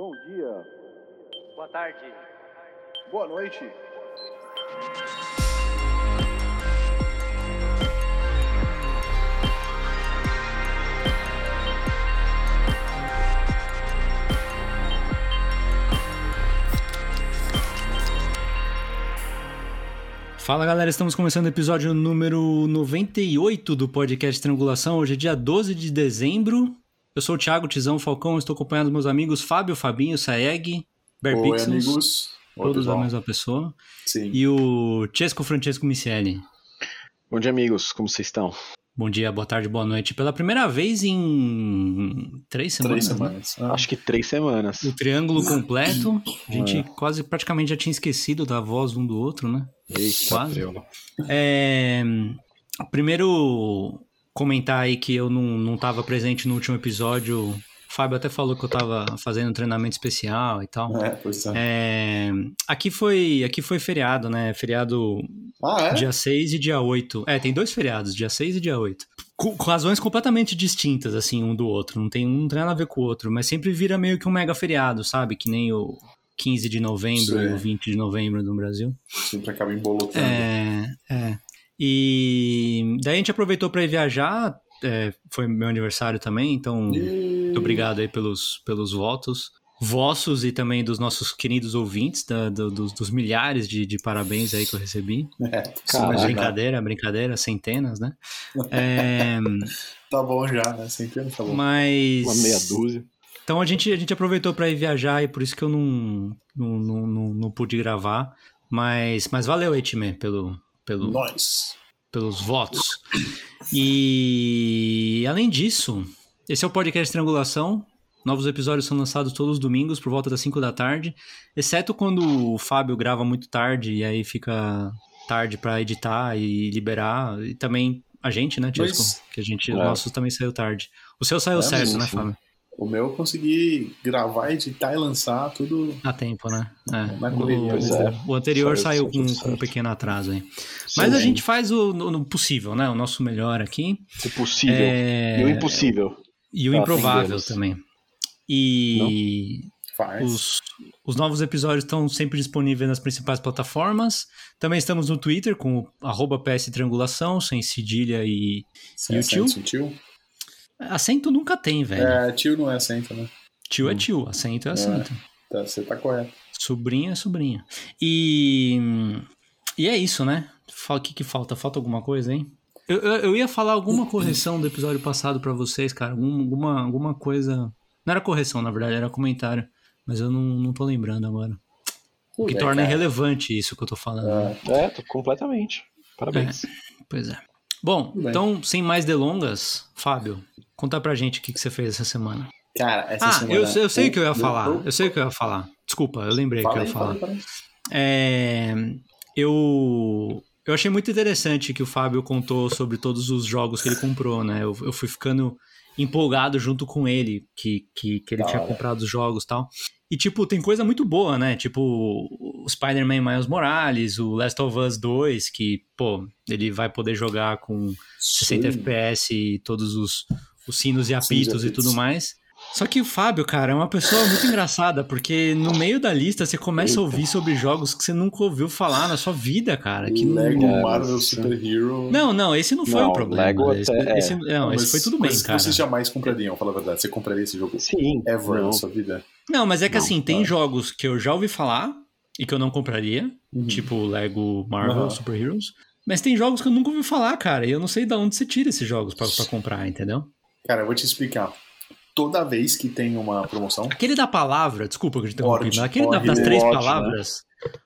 Bom dia. Boa tarde. Boa noite. Fala galera, estamos começando o episódio número 98 do podcast Triangulação. Hoje é dia 12 de dezembro. Eu sou o Thiago Tizão Falcão, estou acompanhando os meus amigos Fábio, Fabinho, Saeg, Bear Oi, amigos. Oi, todos a pessoal. mesma pessoa, Sim. e o Chesco Francesco Micieli. Bom dia, amigos. Como vocês estão? Bom dia, boa tarde, boa noite. Pela primeira vez em três semanas, Três né? semanas. Ah, Acho que três semanas. O triângulo completo. A gente É. quase praticamente já tinha esquecido da voz um do outro, né? Eita, Quase. É, primeiro, comentar aí que eu não, não tava presente no último episódio. O Fábio até falou que eu tava fazendo um treinamento especial e tal. É, pois é. É, aqui, foi, aqui foi feriado, né? Feriado Ah, é? dia 6 e dia 8. É, tem dois feriados, dia 6 e dia 8. Com, com razões completamente distintas, assim, um do outro. Não tem, um não tem nada a ver com o outro, mas sempre vira meio que um mega feriado, sabe? Que nem o 15 de novembro Sim. e o 20 de novembro no Brasil. Sempre acaba embolotando. É, é. E daí a gente aproveitou para ir viajar. é, foi meu aniversário também, então E- muito obrigado aí pelos, pelos votos. Vossos e também dos nossos queridos ouvintes, da- do- dos, dos milhares de, de parabéns aí que eu recebi. É, Caraca. imagina. Brincadeira, brincadeira, centenas, né? É, Tá bom já, né? Sempre tá bom. mas. Uma meia dúzia. Então a gente, a gente aproveitou para ir viajar e por isso que eu não, não, não, não, não pude gravar. Mas, mas valeu aí, Time, pelo, pelo, Nós. pelos votos. E além disso, esse é o podcast Triangulação. Novos episódios são lançados todos os domingos por volta das 5 da tarde, exceto quando o Fábio grava muito tarde e aí fica tarde pra editar e liberar. E também a gente, né, Tiesco? Mas- Que a gente, É. o nosso também saiu tarde. O seu saiu É, certo, mas né, sim. Fábio? O meu eu consegui gravar, editar e lançar tudo. A tempo, né? É. Na correria, o, é. o anterior Saiu saiu com, com um pequeno atraso aí. Mas a Sim. gente faz o, o- possível, né? O nosso melhor aqui. O possível. É, E o impossível. E o improvável também. E Faz. os, os novos episódios estão sempre disponíveis nas principais plataformas. Também estamos no Twitter com o arroba PS Triangulação, sem cedilha e. Sem e acento, tio? Acento nunca tem, velho. É, tio não é acento, né? Tio é tio, acento é acento. Tá, você tá correto. Sobrinha é sobrinha. E. E é isso, né? Fala- O que, que falta? Falta alguma coisa, hein? Eu, eu, eu ia falar alguma correção do episódio passado pra vocês, cara. Algum- Alguma, alguma coisa. Não era correção, na verdade, era comentário. Mas eu não, não tô lembrando agora. O que É, torna cara. irrelevante isso que eu tô falando. né? É, É, tô completamente. Parabéns. Pois é. Bom, bem. então, sem mais delongas, Fábio, conta pra gente o que, que você fez essa semana. Cara, essa ah, semana. eu, eu sei o que eu ia falar. eu- Eu sei o que eu ia falar. Desculpa, eu lembrei o que Fala eu aí, ia fala falar. aí, fala aí. É, eu, eu achei muito interessante que o Fábio contou sobre todos os jogos que ele comprou, né? Eu, eu fui ficando empolgado junto com ele, que, que, que ele tinha comprado os jogos e tal. E, tipo, tem coisa muito boa, né? Tipo, o Spider-Man Miles Morales, o Last of Us 2, que, pô, ele vai poder jogar com 60 Sim. FPS e todos os, os sinos e e apitos e apitos. tudo mais. Só que o Fábio, cara, é uma pessoa muito engraçada, porque no meio da lista você começa a ouvir sobre jogos que você nunca ouviu falar na sua vida, cara. Que não- Lego É, Marvel Super Hero. Não, não, esse não foi Não, o problema. Lego esse, até- é. esse- não, Mas esse foi tudo bem, cara. que vocês jamais comprariam, fala a verdade. Você compraria esse jogo Sim. ever não. na sua vida? Não, mas é que Não, assim, tem jogos que eu já ouvi falar e que eu não compraria, Uhum. tipo Lego Marvel Aham. Super Heroes. Mas tem jogos que eu nunca ouvi falar, cara, e eu não sei de onde você tira esses jogos pra, pra comprar, entendeu? Cara, eu vou te explicar. Toda vez que tem uma promoção. Aquele da palavra, desculpa que eu te interrompi, Word, mas aquele da- Word, das três Word, né? palavras,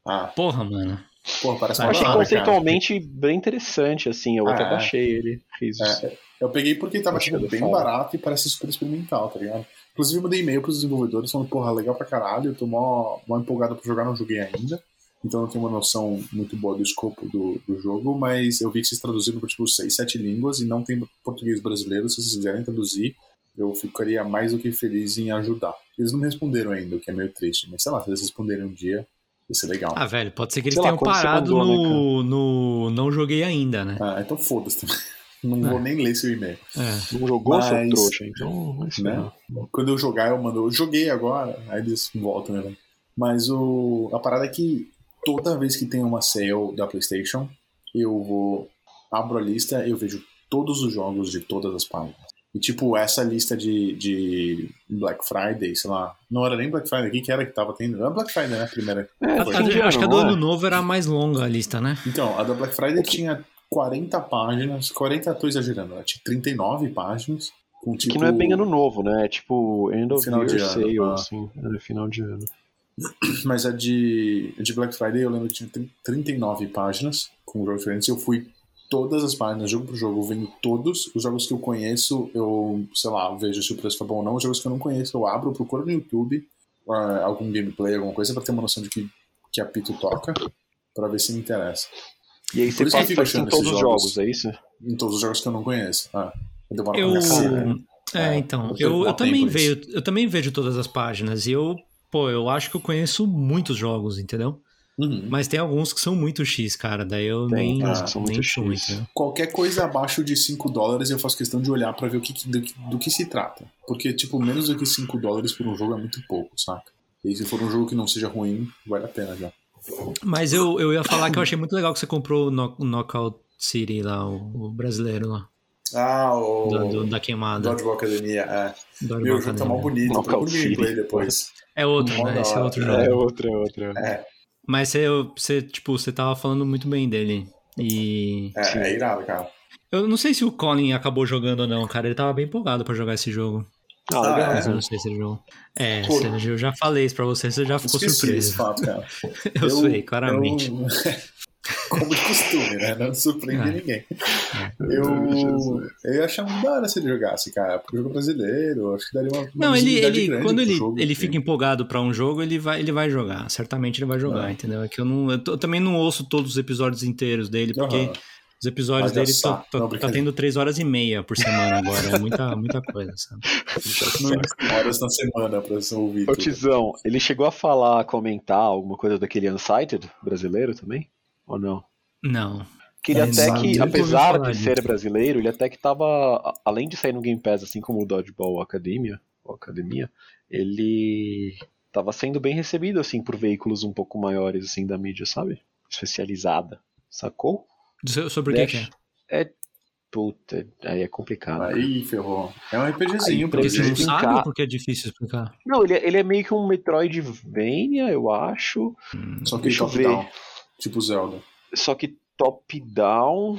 Ah, porra, mano. porra, parece Eu uma Eu achei palavra, cara. conceitualmente bem interessante, assim. Eu Ah, até é. baixei ele. Fiz. É, eu peguei porque tava Acho tipo, bem fala. barato e parece super experimental, tá ligado? Inclusive, eu mandei e-mail pros desenvolvedores falando, porra, legal pra caralho, eu tô mó, mó empolgado pra jogar, não joguei ainda. Então eu não tenho uma noção muito boa do escopo do, do jogo, mas eu vi que vocês traduziram por tipo 6, 7 línguas e não tem português brasileiro. Se vocês quiserem traduzir, eu ficaria mais do que feliz em ajudar. Eles não me responderam ainda, o que é meio triste, mas sei lá, se eles responderem um dia, ia ser legal. Ah, velho, pode ser que eles Sei lá, tenham você parado mandou, né, no, no Não Joguei Ainda, né? Ah, então foda-se também. Não vou nem ler seu e-mail. É. Não jogou, seu Mas- trouxa, então Né? Quando eu jogar, eu mando. Eu joguei agora, aí eles voltam, né? Mas o, a parada é que toda vez que tem uma sale da PlayStation, eu vou. Abro a lista eu vejo todos os jogos de todas as páginas. E tipo, essa lista de, de Black Friday, sei lá. Não era nem Black Friday, o que que era que tava tendo? Era Black Friday, né? A primeira. É, A- de acho que a do é? ano novo era a mais longa a lista, né? Então, a da Black Friday tinha 40 páginas, 40 eu tô exagerando, ela tinha 39 páginas. Com, tipo, Que não é bem ano novo, né? É tipo end of Final year de ano, sale, ah. assim. É final de ano. Mas a de, a de Black Friday eu lembro que tinha 30 39 páginas com diferentes. Eu fui todas as páginas, jogo por jogo, vendo todos. Os jogos que eu conheço, eu, sei lá, vejo se o preço tá bom ou não. Os jogos que eu não conheço, eu abro, procuro no YouTube ah, algum gameplay, alguma coisa, pra ter uma noção de que, que apito toca, pra ver se me interessa. E aí Por você isso que eu passa isso em todos os jogos. jogos, é isso? Em todos os jogos que eu não conheço. Ah, demora Eu. pra caralho. É, É, então. eu Eu, eu, também vejo, eu também vejo todas as páginas. E eu, pô, eu acho que eu conheço muitos jogos, entendeu? Uhum. Mas tem alguns que são muito X, cara. Daí eu Tem, nem, que são nem muito X. entendeu? Qualquer coisa abaixo de 5 dólares eu faço questão de olhar pra ver o que, do, que- do que se trata. Porque, tipo, menos do que 5 dólares por um jogo é muito pouco, saca? E se for um jogo que não seja ruim, vale a pena já. Mas eu, eu ia falar que eu achei muito legal que você comprou o Knock- o Knockout City lá, o, o brasileiro lá, Ah, o do- do- da queimada. Dodgeball Academia, é. do Meu, o jogo tá mal bonito, Knockout City. depois. É outro, Mó né? Esse é outro jogo. É outra, outra. É, Mas você, você, tipo, você tava falando muito bem dele. E. é, é irado, cara. Eu não sei se o Colin acabou jogando ou não, cara. Ele tava bem empolgado pra jogar esse jogo. Ah, legal. Ah, Mas eu não sei se ele jogou. É, eu já falei isso pra você, você já ficou Esqueci esse surpreso. fato, cara. Eu, sei, claramente. eu- Como de costume, né? Não surpreende É. ninguém. Eu, eu ia achar muito da hora se ele jogasse, cara. Porque o jogo é brasileiro, eu acho que daria uma. uma Não, ele, ele quando ele, jogo, ele assim. fica empolgado pra um jogo, ele vai, ele vai jogar. Certamente ele vai jogar, É. entendeu? É que eu não. Eu, tô- eu também não ouço todos os episódios inteiros dele, porque Aham. os episódios dele tá, tá- Não, tá tendo três horas e meia por semana agora. É muita, muita coisa, sabe? Horas na semana pra você ouvir. Ô. Tizão, ele chegou a falar, comentar alguma coisa daquele Unsighted brasileiro também? Ou não? Não. Que ele É, até que, apesar de ser brasileiro, ele até que tava, além de sair no Game Pass, assim como o Dodgeball Academia, ou Academia, ele tava sendo bem recebido, assim, por veículos um pouco maiores, assim, da mídia, sabe? Especializada. Sacou? So- Sobre o que, que Dash. é? Puta, aí é complicado. Aí, ferrou. É um RPGzinho, Aí, pra Porque você não sabe porque é difícil explicar? Não, ele, é- ele é meio que um Metroidvania, eu acho. Só que Deixa eu ver. top-down. Tipo Zelda. Só que top-down.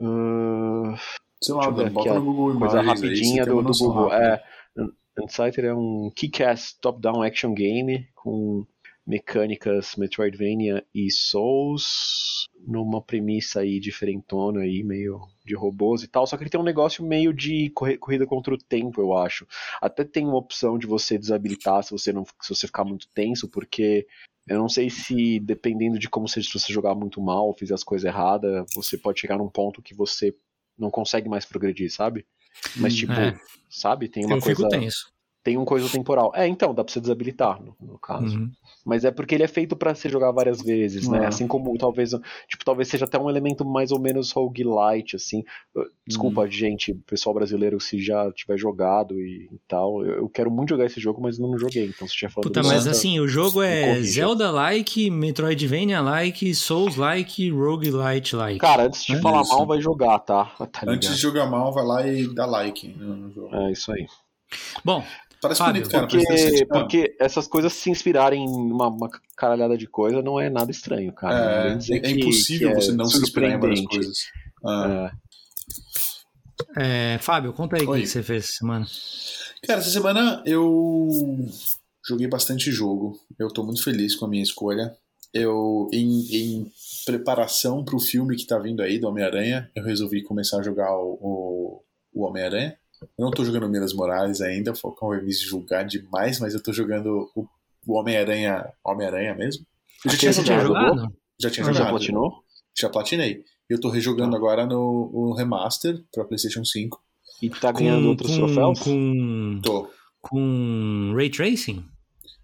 ahn, Sei lá, ver bota no Google coisa Imagens aí, você rapidinha tem do, do Google. rápida. É, Unsighted é um kick-ass top-down action game com mecânicas Metroidvania e Souls numa premissa aí diferentona aí, meio de robôs e tal, só que ele tem um negócio meio de corrida contra o tempo, eu acho. Até tem uma opção de você desabilitar se você não se você ficar muito tenso, porque eu não sei se dependendo de como seja, se você jogar muito mal, fizer as coisas erradas, você pode chegar num ponto que você não consegue mais progredir, sabe? Mas tipo, É. sabe, tem uma eu coisa fico tenso. Tem um coisa temporal. É, então, dá pra você desabilitar, no, no caso. Uhum. Mas é porque ele é feito pra se jogar várias vezes, né? Ah. Assim como talvez, tipo, talvez seja até um elemento mais ou menos roguelite, assim. Desculpa, Uhum. gente, pessoal brasileiro, se já tiver jogado e, e tal. Eu, eu quero muito jogar esse jogo, mas não joguei. Então, se tiver falando Puta, mas Zelda- assim, o jogo é. Zelda-like, Metroidvania-like, Souls-like, Roguelite-like. Cara, antes de É falar isso. mal, vai jogar, tá? Tá Antes de jogar mal, vai lá e dá like no no jogo. É isso aí. Bom, Parece Fábio, bonito, cara. Porque, parece interessante. Porque essas coisas se inspirarem em uma, uma caralhada de coisa não é nada estranho, cara. É, é que- impossível que é você não se inspirar em várias coisas. Ah. é, Fábio, conta aí o que você fez essa semana. Cara, essa semana eu joguei bastante jogo. Eu tô muito feliz com a minha escolha. Eu, em, em preparação pro filme que tá vindo aí do Homem-Aranha, eu resolvi começar a jogar o, o, o Homem-Aranha. Eu não tô jogando Minas Morales ainda, o Falcão vai me julgar demais, mas eu tô jogando o, Homem-Aranha Homem-Aranha mesmo. Eu já Aquele tinha jogado, jogado? já tinha Ah, Já jogado. platinou? Já platinei. Eu tô rejogando agora no, no Remaster pra PlayStation 5. E tá ganhando outros com, troféus? Com, Tô com Ray Tracing?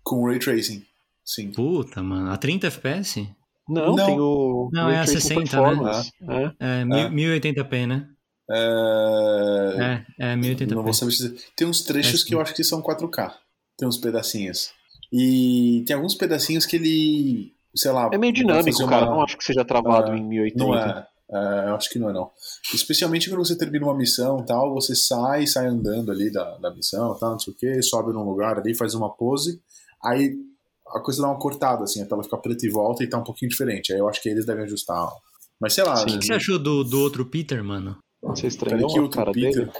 com Ray Tracing. Sim. Puta, mano. A 30 FPS? Não, Não. tem o. Não, Ray é a Tracing 60, né? Performance. É. É, mil- 1080p, né? É, É, é 1080p. não vou saber dizer. Tem uns trechos É, que eu acho que são 4K. Tem uns pedacinhos. E tem alguns pedacinhos que ele. Sei lá. É meio dinâmico, fazer cara. uma- Não acho que seja travado Ah, em 1080. Não é. Eu acho que não é, não. Especialmente quando você termina uma missão e tal, você sai, sai andando ali da, da missão tal, não sei o que, sobe num lugar ali, faz uma pose, aí a coisa dá uma cortada, assim, a tela fica preta e volta e tá um pouquinho diferente. Aí eu acho que eles devem ajustar. Mas sei lá. O que você achou do, do outro Peter, mano? Você Peraí, estranhou que a cara Peter? dele?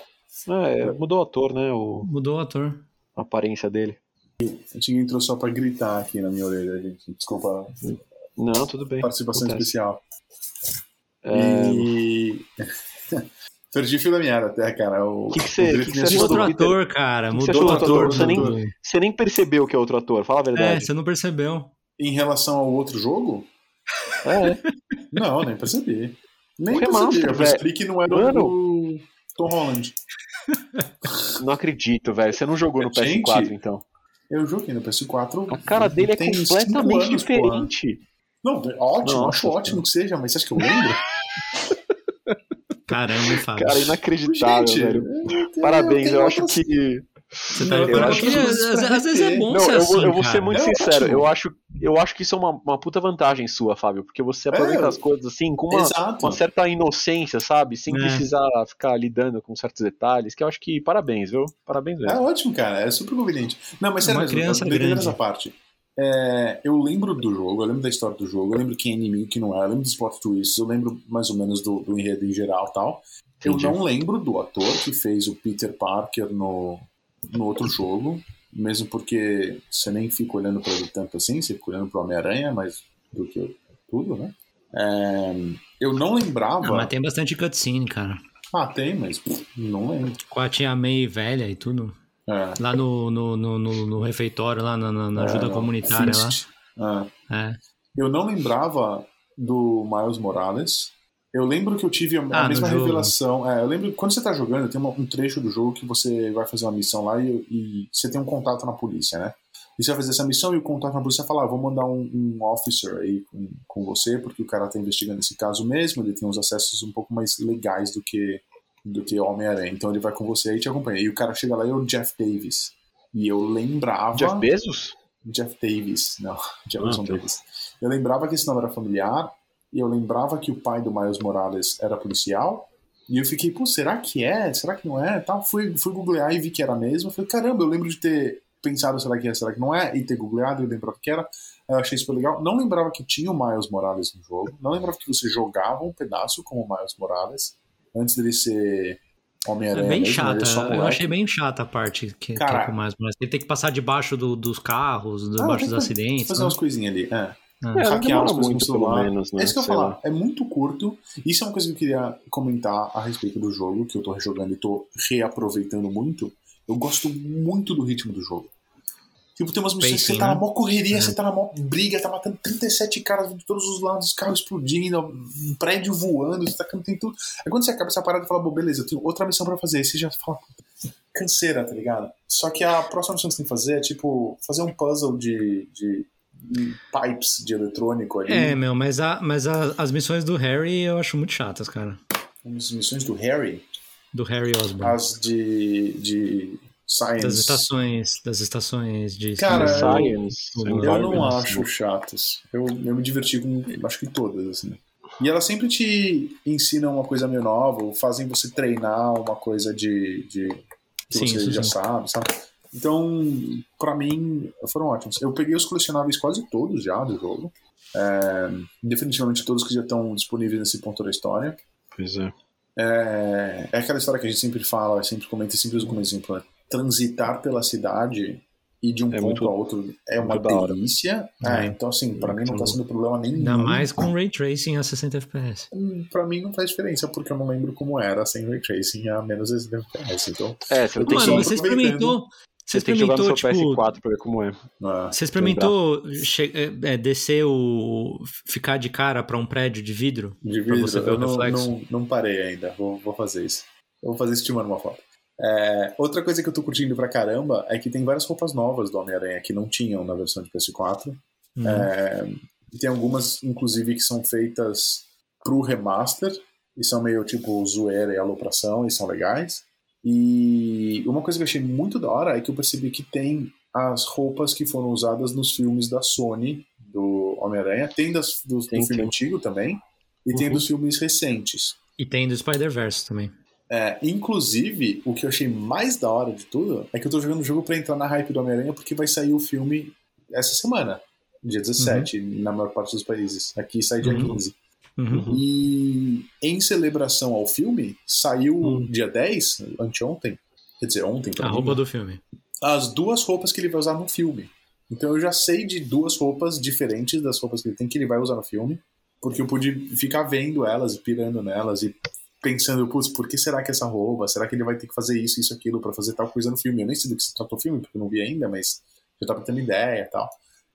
É, mudou o ator, né? O, Mudou o ator. a aparência dele. A gente entrou só pra gritar aqui na minha orelha, gente. Desculpa. Não, tudo bem. Participação acontece. especial. É, E. Perdi o fio da meada até, cara. O Que que você- o que que você Drift achou Outro ator, cara. O Mudou o achou ator. Você nem-. Você nem percebeu que é outro ator, fala a É, verdade. você não percebeu. Em relação ao outro jogo? É, Não, nem percebi. Nem O remaster, Eu que não era Mano. o Tom Holland. não acredito, velho. Você não jogou no Gente, PS4, então. Eu joguei no PS4. A cara dele é completamente anos, porra. diferente. Não, ótimo, Nossa acho ótimo que seja, mas você acha que eu lembro? Caramba, Fábio. Cara, inacreditável, Gente, velho. eu Parabéns, tenho eu acho que. Você tá Eu acho que- às, às- vezes é bom Não, ser eu, vou- assim, eu vou ser cara. muito É sincero. ótimo. Eu acho, eu acho que isso é uma, uma puta vantagem sua, Fábio. Porque você aproveita É, as coisas assim com uma, uma certa inocência, sabe? Sem É. precisar ficar lidando com certos detalhes. Que eu acho que parabéns, viu? Parabéns É mesmo. ótimo, cara. É super conveniente. Não, mas sério, Uma mesmo, criança grande. à parte. É, eu lembro do jogo, eu lembro da história do jogo, eu lembro quem é inimigo e quem não é, eu lembro dos plot twists, eu lembro mais ou menos do, do enredo em geral e tal. Entendi. Eu não lembro do ator que fez o Peter Parker no, no outro jogo, mesmo porque você nem fica olhando para ele tanto assim, você fica olhando pro Homem-Aranha, mas do que tudo, né? É, eu não lembrava. Ah, mas tem bastante cutscene, cara. Ah, tem, mas pff, não lembro. Com a tia May velha e tudo. É, Lá no, no, no, no- refeitório, lá na, na- ajuda é, não. comunitária lá. Fist. É. É. Eu não lembrava do Miles Morales. Eu lembro que eu tive a, Ah, mesma revelação. É, eu lembro quando você tá jogando, tem uma- um trecho do jogo que você vai fazer uma missão lá e, e você tem um contato na polícia, né? E você vai fazer essa missão e o contato na polícia fala: ah, vou mandar um, um officer aí com, com você, porque o cara tá investigando esse caso mesmo, ele tem uns acessos um pouco mais legais do que do que Homem-Aranha. Então ele vai com você e te acompanha. E o cara chega lá e é o Jeff Davis. E eu lembrava. Jeff Bezos? Jeff Davis, não, Jefferson Ah. Davis. Eu lembrava que esse nome era familiar, eu lembrava que o pai do Miles Morales era policial, e eu fiquei, pô, será que é? Será que não é? Tal, fui, fui googlear e vi que era mesmo. Eu falei, caramba, eu lembro de ter pensado, será que é, será que não é? E ter googleado e lembrava que era. Eu achei super legal. Não lembrava que tinha o Miles Morales no jogo. Não lembrava que você jogava um pedaço com o Miles Morales, antes dele ser É Homem-Aranha. bem mesmo, chata. é Eu achei bem chata a parte que, que Cara- é com mais, mas ele tem que passar debaixo do- dos carros, Ah, debaixo tem dos que acidentes. Fazer né? umas coisinhas ali, é. É, hackear as coisas muito, no pelo celular. menos, né? É isso que eu ia Sei lá. falar. É muito curto. Isso é uma coisa que eu queria comentar a respeito do jogo, que eu tô rejogando e tô reaproveitando muito. Eu gosto muito do ritmo do jogo. Tipo, tem umas missões que você tá na né? mó correria, É. você tá na mó briga, tá matando 37 caras de todos os lados, carros explodindo, um prédio voando, você tá tem tudo. Aí quando você acaba essa parada e fala, bom, beleza, eu tenho outra missão pra fazer. Aí você já fala, canseira, tá ligado? Só que a próxima missão que você tem que fazer é, tipo, fazer um puzzle de, de pipes de eletrônico ali. É, meu, mas, a, mas a- as missões do Harry eu acho muito chatas, cara. As missões do Harry, Do Harry Osborn. as de, de Science. Das estações, das estações de Cara, Science. eu- Eu Environment. não acho chatas. Eu, eu me diverti com acho que todas, assim. E elas sempre te ensinam uma coisa meio nova, ou fazem você treinar uma coisa de. de que Sim, você já sim. sabe, sabe? Então, pra mim, foram ótimos. Eu peguei os colecionáveis quase todos já do jogo. É, definitivamente todos que já estão disponíveis nesse ponto da história. Pois é. É, é aquela história que a gente sempre fala, sempre comenta, sempre usa como exemplo. Né? Transitar pela cidade e de um É ponto muito- a outro é uma delícia. É. É, então, assim, pra mim não tá sendo problema nenhum. Ainda mais com Ray Tracing a 60 FPS. Pra mim não faz diferença, porque eu não lembro como era sem Ray Tracing a menos de FPS. Então, É, você Mano, você experimentou. Você tem que jogar no seu tipo. PS4 pra ver como é. é, Você experimentou che- é, é, descer o. ficar de cara pra um prédio de vidro? de Pra vidro, você ver eu o não, reflexo. não, não parei ainda. Vou, vou fazer isso. Eu vou fazer isso te mando uma foto. É, outra coisa que eu tô curtindo pra caramba é que tem várias roupas novas do Homem-Aranha que não tinham na versão de PS4. Hum. É, tem algumas, inclusive, que são feitas pro remaster. e são meio tipo zoeira e alopração e são legais. E uma coisa que eu achei muito da hora é que eu percebi que tem as roupas que foram usadas nos filmes da Sony, do Homem-Aranha. Tem das, do, Tem, do filme tem. antigo também, e tem Uhum. dos filmes recentes. E tem do Spider-Verse também. É, inclusive, o que eu achei mais da hora de tudo é que eu tô jogando o jogo pra entrar na hype do Homem-Aranha porque vai sair o filme essa semana, dia 17, na maior parte dos países. Aqui sai dia Uhum. 15. Uhum. E em celebração ao filme, saiu Hum. dia 10, anteontem, quer dizer, ontem A mim, roupa do filme. as duas roupas que ele vai usar no filme. Então eu já sei de duas roupas diferentes das roupas que ele tem que ele vai usar no filme, porque eu pude ficar vendo elas, e pirando nelas e pensando, putz, por que será que essa roupa? Será que ele vai ter que fazer isso, isso, aquilo pra fazer tal coisa no filme? Eu nem sei do que se trata o filme, porque eu não vi ainda, mas já tava tendo ideia e tal.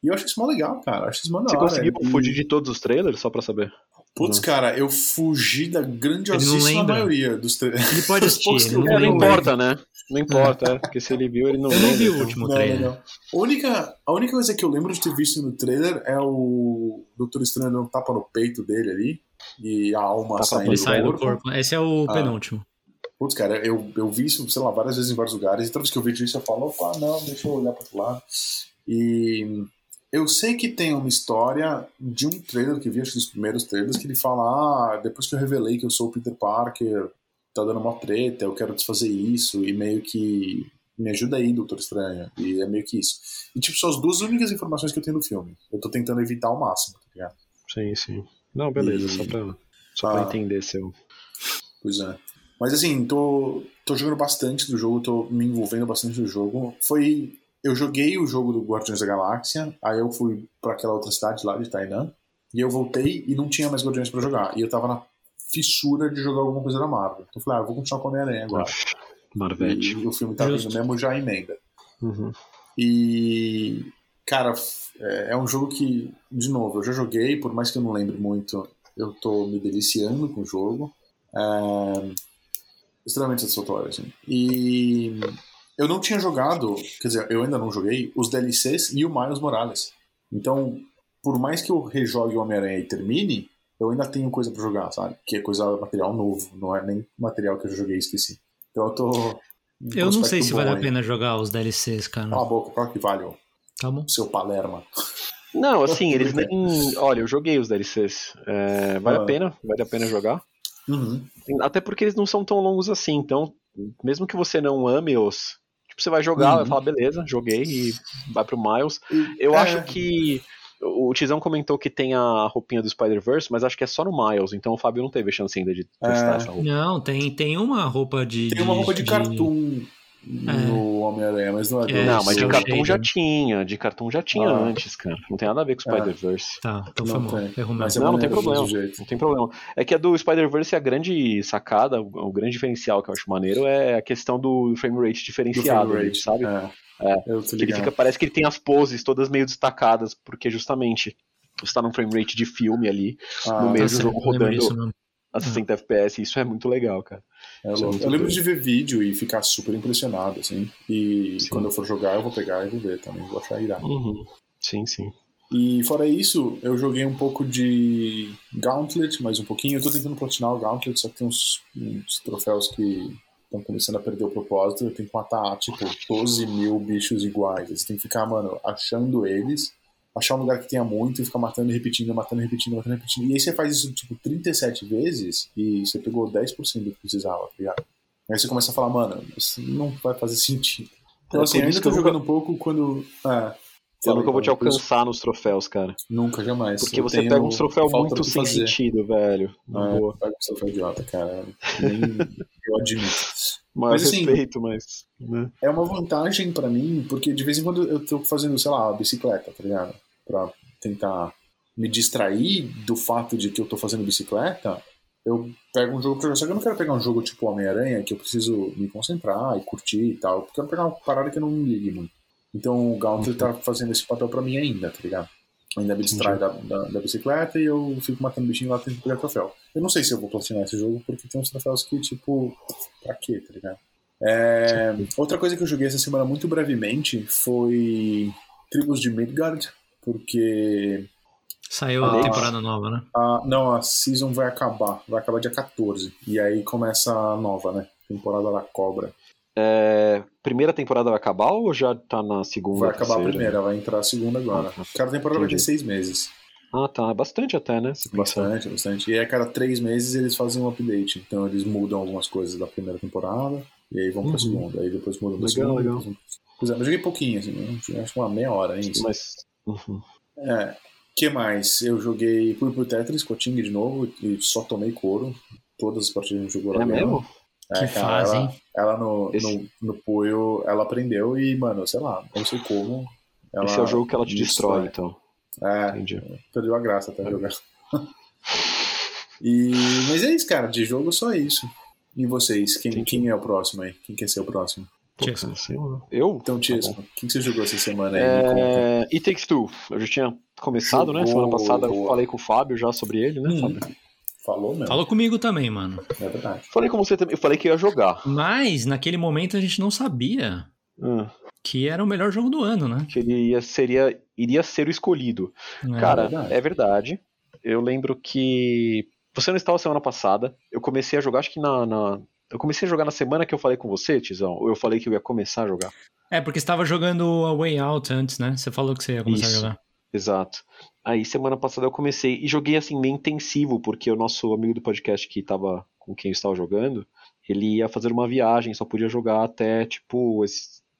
E eu acho isso mó legal, cara. Eu acho isso mó Você hora. conseguiu E- fugir de todos os trailers, só pra saber? Putz, cara, eu fugi da não grandiosíssima maioria dos trailers. Ele pode assistir, ele não É, não lembra. importa, né? Não importa, é, porque se ele viu, ele não Eu não lembra, vi o último Não, trailer. não, não. A única, a única coisa que eu lembro de ter visto no trailer é o Doutor Estranho dando um tapa no peito dele ali e a alma Tapa saindo Ele do sai do corpo. corpo. Esse é o Ah. penúltimo. Putz, cara, eu, eu vi isso, sei lá, várias vezes em vários lugares, e toda vez que eu vejo isso eu falo, opa, não, deixa eu olhar para outro lado. E eu sei que tem uma história de um trailer que vi, acho que dos primeiros trailers, que ele fala, ah, depois que eu revelei que eu sou o Peter Parker, tá dando uma treta, eu quero desfazer isso, e meio que me ajuda aí, Doutor Estranho. E é meio que isso. E, tipo, são as duas únicas informações que eu tenho do filme. Eu tô tentando evitar ao máximo, tá ligado? Sim, sim. Não, beleza, E- só pra, só Ah. pra entender seu. Pois é. Mas assim, tô, tô jogando bastante do jogo, tô me envolvendo bastante do jogo. Foi. Eu joguei o jogo do Guardiões da Galáxia, aí eu fui pra aquela outra cidade lá de Tainan, e eu voltei e não tinha mais Guardiões pra jogar. E eu tava na fissura de jogar alguma coisa da Marvel. Então eu falei, ah, eu vou continuar com a Homem-Aranha agora. Marvete. E o filme tá vindo mesmo, já emenda. Uhum. E, cara, é é um jogo que, de novo, eu já joguei, por mais que eu não lembre muito, eu tô me deliciando com o jogo. É, extremamente satisfatório, assim. E eu não tinha jogado, quer dizer, eu ainda não joguei, os DLCs e o Miles Morales. Então, por mais que eu rejogue o Homem-Aranha e termine, eu ainda tenho coisa pra jogar, sabe? Que é coisa, material novo, não é nem material que eu já joguei e esqueci. Então eu tô. Eu não sei se vale a aí. pena jogar os DLCs, cara. Cala a boca, claro que vale, ó. Tá bom. seu Palerma. Não, assim, eles nem. Olha, eu joguei os DLCs. É, vale Ah. a pena, vale a pena jogar. Uhum. Até porque eles não são tão longos assim, então, mesmo que você não ame-os, tipo, você vai jogar, Uhum. vai falar, beleza, joguei e vai pro Miles. Eu É. acho que. O Tizão comentou que tem a roupinha do Spider-Verse, mas acho que é só no Miles, então o Fábio não teve chance ainda de testar É. essa roupa. Não, tem, tem uma roupa de. Tem uma roupa de, cartoon no Homem-Aranha, mas não é, do- É, não, mas de cartão já tinha, de cartão já tinha Ah. antes, cara. Não tem nada a ver com o É. Spider-Verse. Tá, então Não foi mal. Mas mesmo. Não, não tem problema. mesmo. Não tem problema. É que a do Spider-Verse, a grande sacada, o, grande diferencial que eu acho maneiro é a questão do frame rate Do diferenciado, frame rate, sabe? É. É. Que ele fica, parece que ele tem as poses todas meio destacadas, porque justamente você tá num frame rate de filme ali, Ah, no meio Tá do jogo rodando mesmo. A 60 FPS, e isso é muito legal, cara. é Isso é muito eu lembro de ver vídeo e ficar super impressionado, assim. E Sim. quando eu for jogar, eu vou pegar e vou ver também. Vou achar irado. Uhum. Sim, sim. E fora isso, eu joguei um pouco de Gauntlet, mais um pouquinho. Eu tô tentando platinar o Gauntlet, só que tem uns, uns troféus que estão começando a perder o propósito. Eu tenho que matar, tipo, 12 mil bichos iguais. Você tem que ficar, mano, achando eles, achar um lugar que tenha muito e ficar matando e repetindo, matando e repetindo, matando e repetindo. E aí você faz isso, tipo, 37 vezes e você pegou 10% do que precisava, tá ligado? Aí você começa a falar, mano, isso não vai fazer sentido. Então, É assim, por eu ainda tô eu jogando um pouco quando. É, Eu Fala nunca vou te alcançar nos troféus, cara. Nunca, jamais. Porque Eu você tenho pega uns troféus falta muito sem fazer. sentido, velho. Na É, boa. pega o troféu idiota, cara. Nem eu admito. Maior Mas, assim, respeito, mas. Né? É uma vantagem pra mim, porque de vez em quando eu tô fazendo, sei lá, bicicleta, tá ligado? Pra tentar me distrair do fato de que eu tô fazendo bicicleta, eu pego um jogo pra jogar. Só que eu não quero pegar um jogo tipo Homem-Aranha, que eu preciso me concentrar e curtir e tal. Eu quero pegar uma parada que eu não me ligue muito. Então o Gauntlet tá fazendo esse papel pra mim ainda, tá ligado? Ainda me distrai da, da, da bicicleta e eu fico matando bichinho lá tentando pegar troféu. Eu não sei se eu vou platinar esse jogo, porque tem uns troféus que, tipo, pra quê, tá ligado? É, outra coisa que eu joguei essa semana muito brevemente foi Tribos de Midgard, porque Saiu a temporada nova, né? A, não, a season vai acabar. Vai acabar dia 14. E aí começa a nova, né? Temporada da Cobra. É, primeira temporada vai acabar ou já tá na segunda? Vai acabar terceira? a primeira, vai entrar a segunda agora. Ah, cada temporada Entendi. vai ter seis meses. Ah, tá. É bastante até, né? Bastante, bastante. E aí, a cada três meses eles fazem um update. Então eles mudam algumas coisas da primeira temporada e aí vão pra uhum. segunda. Aí depois mudam da segunda. Legal. Pois é, eu joguei pouquinho, assim, né? acho que uma meia hora, hein? Mas. Uhum. É. que mais? Eu joguei fui pro Tetris com de novo e só tomei couro. Todas as partidas a gente jogou lá. É mesmo? É, que cara, fase, ela, ela no, Esse... no, no Puyo, ela aprendeu e, mano, sei lá, não sei como. Ela Esse é o jogo que ela te destrói, destrói então. É, Entendi. perdeu a graça até jogar. e, mas é isso, cara, de jogo só isso. E vocês, quem, quem é o próximo aí? Quem quer ser o próximo? Eu? Então, tá o que você jogou essa semana aí? É... It Takes Two. Eu já tinha começado, jogou... né? Semana passada eu falei com o Fábio já sobre ele, né, hum. Fábio? Falou mesmo. Falou comigo também, mano. É verdade. Falei com você também. Eu falei que ia jogar. Mas, naquele momento, a gente não sabia hum. que era o melhor jogo do ano, né? Que ele ia, seria, iria ser o escolhido. É Cara, verdade. é verdade. Eu lembro que. Você não estava semana passada. Eu comecei a jogar, acho que na, na. Eu comecei a jogar na semana que eu falei com você, Tizão. Ou eu falei que eu ia começar a jogar? É, porque estava jogando a Way Out antes, né? Você falou que você ia começar Isso. a jogar. Exato. Aí semana passada eu comecei e joguei assim meio intensivo, porque o nosso amigo do podcast que tava com quem eu estava jogando, ele ia fazer uma viagem, só podia jogar até tipo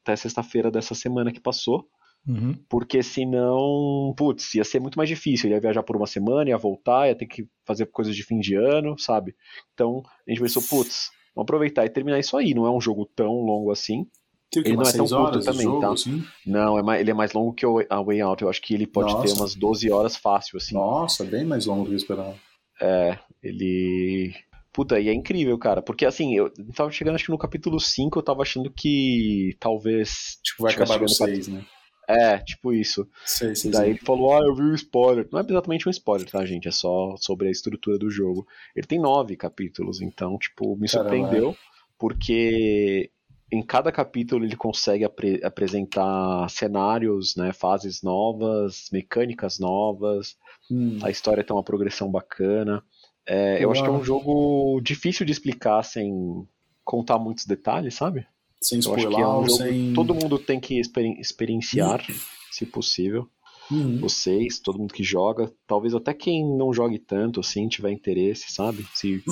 até sexta-feira dessa semana que passou. Uhum. Porque senão, putz, ia ser muito mais difícil. Ele ia viajar por uma semana, ia voltar, ia ter que fazer coisas de fim de ano, sabe? Então a gente pensou, putz, vamos aproveitar e terminar isso aí. Não é um jogo tão longo assim. Que, que, ele não é tão curto também, jogo, tá? Assim? Não, é mais, ele é mais longo que o a Way Out. Eu acho que ele pode Nossa. ter umas 12 horas fácil, assim. Nossa, bem mais longo do que eu esperava. É, ele. Puta, e é incrível, cara. Porque assim, eu tava chegando acho que no capítulo 5, eu tava achando que talvez. Tipo, vai acabar no 6, né? É, tipo isso. Sei, sei, Daí ele falou, ah, eu vi o spoiler. Não é exatamente um spoiler, tá, gente? É só sobre a estrutura do jogo. Ele tem nove capítulos, então, tipo, me Caramba, surpreendeu. Porque em cada capítulo ele consegue apre apresentar cenários, né, fases novas, mecânicas novas. Hum. A história tem uma progressão bacana. É, eu acho que é um jogo difícil de explicar sem contar muitos detalhes, sabe? Sem spoiler, é um sem... todo mundo tem que exper experienciar, hum. se possível. Uhum. Vocês, todo mundo que joga, talvez até quem não jogue tanto assim, tiver interesse, sabe? Se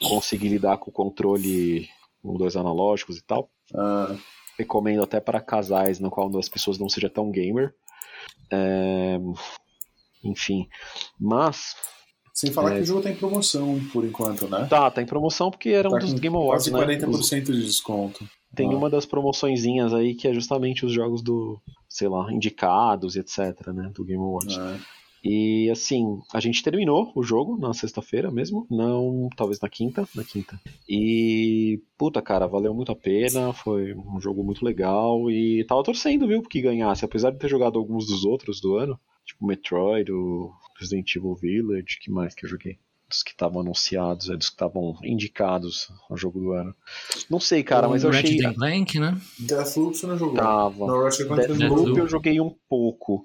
conseguir lidar com o controle um, dois analógicos e tal. Ah. Recomendo até para casais no qual as pessoas não seja tão gamer. É... Enfim, mas sem falar é. que o jogo tá em promoção por enquanto, né? Tá, tá em promoção porque era tá um dos Game Awards, quase 40% né? de desconto. Tem ah. uma das promoçõezinhas aí que é justamente os jogos do, sei lá, indicados e etc, né, do Game Awards. Ah. E assim, a gente terminou o jogo na sexta-feira mesmo, não, talvez na quinta, na quinta. E puta, cara, valeu muito a pena, foi um jogo muito legal e tava torcendo, viu, que ganhasse, apesar de ter jogado alguns dos outros do ano, tipo Metroid, o Resident Evil Village, que mais que eu joguei? dos que estavam anunciados, é, dos que estavam indicados ao jogo do ano. Não sei, cara, o mas eu achei. Clank, né? Deathloop você não jogou. Tava. No, Deathloop eu joguei um pouco.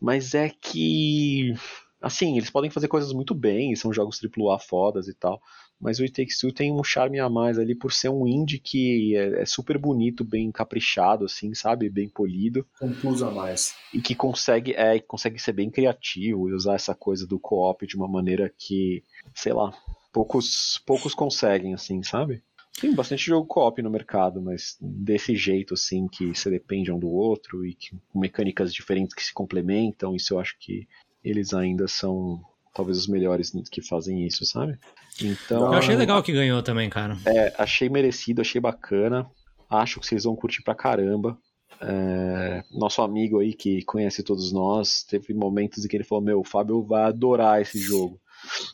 Mas é que. Assim, eles podem fazer coisas muito bem, são jogos AAA fodas e tal mas o It Takes Two tem um charme a mais ali por ser um indie que é, é super bonito, bem caprichado, assim, sabe? Bem polido. Um plus a mais. E que consegue, é, consegue ser bem criativo e usar essa coisa do co-op de uma maneira que, sei lá, poucos, poucos conseguem, assim, sabe? Tem bastante jogo co-op no mercado, mas desse jeito, assim, que você depende um do outro e que, com mecânicas diferentes que se complementam, isso eu acho que eles ainda são talvez os melhores que fazem isso, sabe? Então, eu achei legal que ganhou também, cara. É, achei merecido, achei bacana. Acho que vocês vão curtir pra caramba. É, nosso amigo aí que conhece todos nós, teve momentos em que ele falou: Meu, o Fábio vai adorar esse jogo.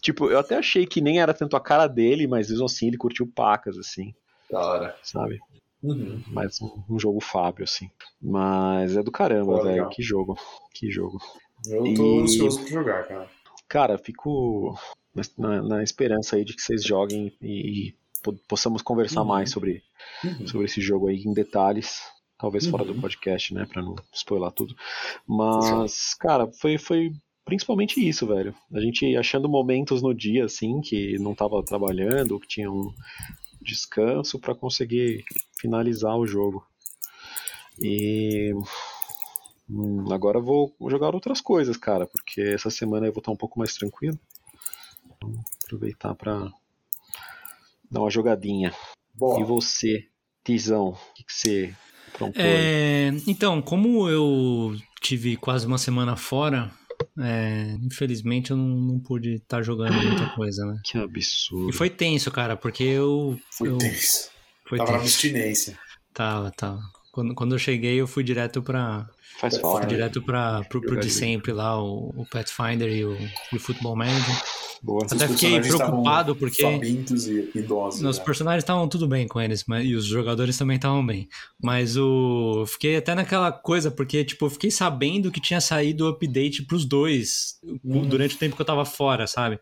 Tipo, eu até achei que nem era tanto a cara dele, mas mesmo assim ele curtiu pacas, assim. Da hora. Sabe? Uhum. Mais um, um, jogo Fábio, assim. Mas é do caramba, velho. Que jogo. Que jogo. Eu tô e... ansioso pra jogar, cara. Cara, fico na, na, esperança aí de que vocês joguem e, e possamos conversar uhum. mais sobre, uhum. sobre esse jogo aí em detalhes. Talvez fora do uhum. podcast, né? Pra não spoiler tudo. Mas, cara, foi, foi principalmente isso, velho. A gente achando momentos no dia, assim, que não tava trabalhando, que tinha um descanso para conseguir finalizar o jogo. E hum, agora eu vou jogar outras coisas, cara, porque essa semana eu vou estar um pouco mais tranquilo. Vou aproveitar para dar uma jogadinha. Boa. E você, Tizão, o que, que você aprontou? É, então, como eu tive quase uma semana fora, é, infelizmente eu não, não pude estar jogando muita coisa, né? Que absurdo. E foi tenso, cara, porque eu. Foi eu tenso. foi Tava na tenso. abstinência. Tava, tava. Quando, quando eu cheguei, eu fui direto pra. Faz falta. Fui direto pra, pro, pro de sempre lá, o, o Pathfinder e o, e o Football Manager. Boa. Até fiquei preocupado porque- Famintos e idosos. Os né? personagens estavam tudo bem com eles, mas, e os jogadores também estavam bem. Mas o. Fiquei até naquela coisa, porque, tipo, eu fiquei sabendo que tinha saído o update pros dois Uhum. durante o tempo que eu tava fora, sabe?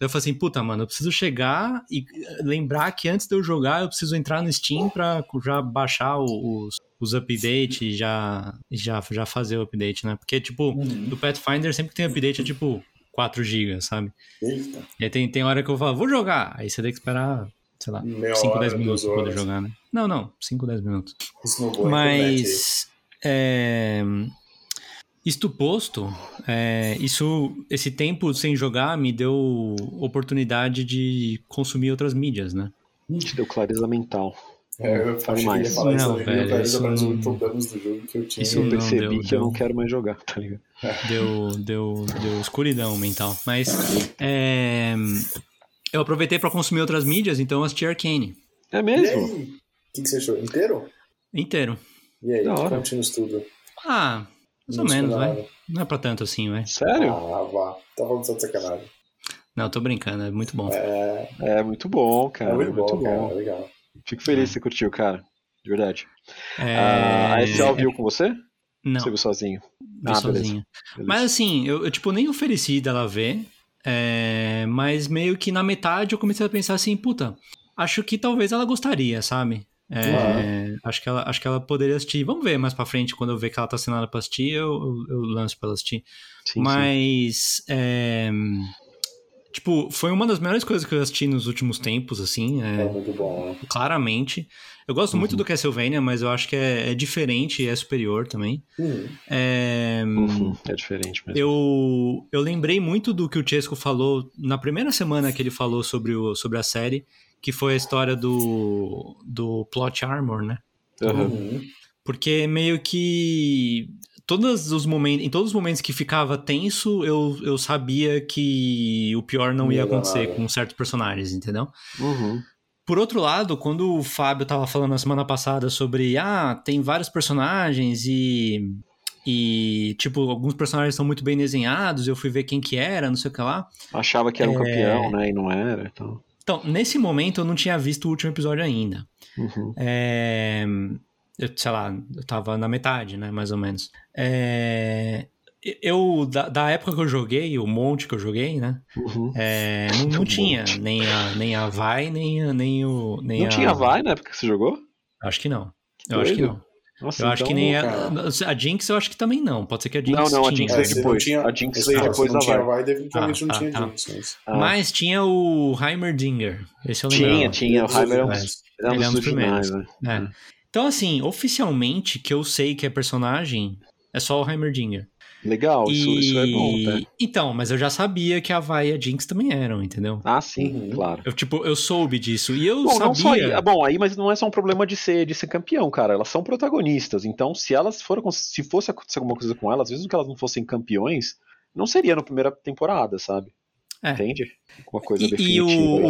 Daí eu falei assim, puta, mano, eu preciso chegar e lembrar que antes de eu jogar, eu preciso entrar no Steam pra já baixar os, os updates e já, já, já fazer o update, né? Porque, tipo, Uhum. do Pathfinder sempre que tem update é tipo 4 GB, sabe? Eita. E aí tem, tem hora que eu falo, vou jogar. Aí você tem que esperar, sei lá, Meia 5, hora, 10 minutos pra poder jogar, né? Não, não, 5, 10 minutos. É internet Mas, é, isto posto, é, isso, esse tempo sem jogar me deu oportunidade de consumir outras mídias, né? Te deu clareza mental. É, eu que ia mais. falar isso Não, aí, velho, eu isso os não- problemas do jogo que eu tinha. Isso Eu não percebi deu- que eu não deu. quero mais jogar, tá ligado? Deu, deu, deu escuridão mental. Mas é, eu aproveitei para consumir outras mídias, então eu assisti Arcane É mesmo? O que, que você achou? Inteiro? inteiro. E aí? Da hora. Conte-nos tudo. Ah, mais ou menos, vai. Não é pra tanto assim, vai. Sério? Ah, vá. Tá falando só de sacanagem. Não, tô brincando, é muito bom. É, É muito bom, cara. é muito bom, cara. Legal. Fico feliz que você curtiu, cara. De verdade. É, Ah, a SL viu com você? Não, Você viu sozinho? vi Ah, beleza. sozinho. Beleza. Mas assim, eu, eu, tipo, nem ofereci dela ver, é, mas meio que na metade eu comecei a pensar assim, puta, acho que talvez ela gostaria, sabe? É, acho, que ela, acho que ela poderia assistir. Vamos ver mais pra frente, quando eu ver que ela tá assinada pra assistir, eu, eu, eu lanço pra ela assistir. Sim, sim. Mas. é, tipo, foi uma das melhores coisas que eu assisti nos últimos tempos, assim. É é, muito bom, né? claramente. Eu gosto muito Uhum. do Castlevania, mas eu acho que é, é diferente e é superior também. Hum, É, Uhum, É diferente mesmo. eu, eu lembrei muito do que o Chesco falou na primeira semana que ele falou sobre, o, sobre a série, que foi a história do, do plot armor, né? Uhum. Porque meio que todos os momentos, em todos os momentos que ficava tenso, eu, eu sabia que o pior não Não ia acontecer nada. com certos personagens, entendeu? Uhum. Por outro lado, quando o Fábio tava falando na semana passada sobre, ah, tem vários personagens e e tipo, alguns personagens são muito bem desenhados, eu fui ver quem que era, não sei o que lá. Achava que era um É. campeão, né? E não era. Então. Então, nesse momento eu não tinha visto o último episódio ainda. Uhum. É, eu, sei lá, eu tava na metade, né, mais ou menos. É, eu, da, da época que eu joguei, o monte que eu joguei, né, Uhum. é, não, não tinha monte. nem a, nem a Vai, nem, a- nem o... Nem Não a, tinha vai na época que você jogou? Acho que não. Que Eu acho que doido. não. Nossa, Eu acho que então- nem a, cara. a Jinx, eu acho que também não. Pode ser que a Jinx Não, não, a tinha. Jinx É, veio não depois. tinha- A Jinx veio depois da tinha vai. vai, definitivamente Ah, não tá, tinha tá. Jinx. Mas... Ah, Mas tinha o Heimerdinger. Esse eu Tinha, lembrava. tinha. O Heimer é um É. um é um dos primeiros. né? É. Então, assim, oficialmente, que eu sei que é personagem, é só o Heimerdinger. Legal, isso, isso é bom, tá? Então, mas eu já sabia que a Vai e a Jinx também eram, entendeu? Ah, sim, Uhum. claro. Eu, tipo, eu soube disso. E eu Bom, sabia... não só aí. ah, Bom, aí, mas não é só um problema de ser, de ser campeão, cara. Elas são protagonistas. Então, se elas foram. Se fosse acontecer alguma coisa com elas, mesmo que elas não fossem campeões, não seria na primeira temporada, sabe? É. Entende? Uma coisa E, e definitiva. o, né?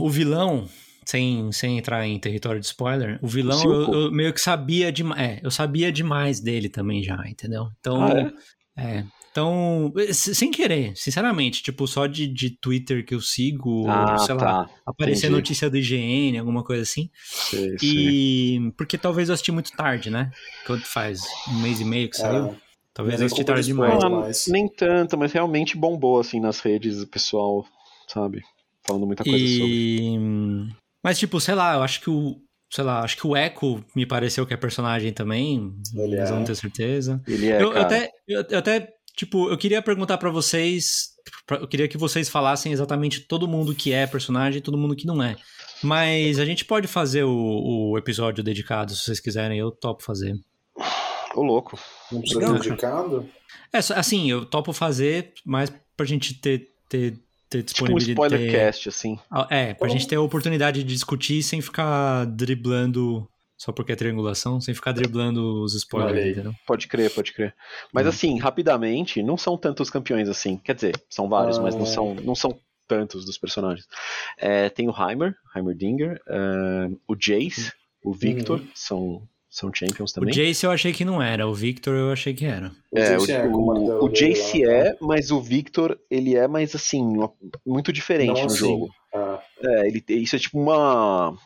o, o vilão, sem, sem entrar em território de spoiler, o vilão O eu, eu meio que sabia demais. É, eu sabia demais dele também já, entendeu? Então. Ah, é? é. Então, s- sem querer, sinceramente, tipo, só de, de Twitter que eu sigo, Ah, sei lá, tá. aparecer entendi. notícia do IGN, alguma coisa assim. Sei, sei. E. Porque talvez eu assisti muito tarde, né? Quanto faz? Um mês e meio que saiu? É, talvez mas eu assisti tarde demais. Ah, mas- Nem tanto, mas realmente bombou assim nas redes, o pessoal, sabe? Falando muita coisa sobre. Mas, tipo, sei lá, eu acho que o. Sei lá, acho que o Echo me pareceu que é personagem também. Ele mas eu é. não tenho certeza. Ele é, eu, eu até, eu, eu até Tipo, eu queria perguntar pra vocês. pra- Eu queria que vocês falassem exatamente todo mundo que é personagem e todo mundo que não é. Mas a gente pode fazer o, o episódio dedicado, se vocês quiserem, eu topo fazer. Ô, louco. Não precisa indicado? É, assim, eu topo fazer, mas pra gente ter, ter, ter Tipo um disponibilidade. spoiler cast, assim. Ah, É, pra Tá gente bom. ter a oportunidade de discutir sem ficar driblando só porque é triangulação, sem ficar driblando os spoilers, aí. entendeu? Pode crer, pode crer. Mas Hum. assim, rapidamente, não são tantos campeões assim. Quer dizer, são vários, Ah. mas não são, não são tantos dos personagens. É, tem o Heimer, Heimerdinger, é, o Jace, o Victor, são, são champions O também. Jace eu achei que não era, o Victor eu achei que era. O É, o, Jace é o o, o Jace é, mas o Victor, ele é mais assim, muito diferente Não no assim. jogo. Ah, É, ele, isso é tipo uma.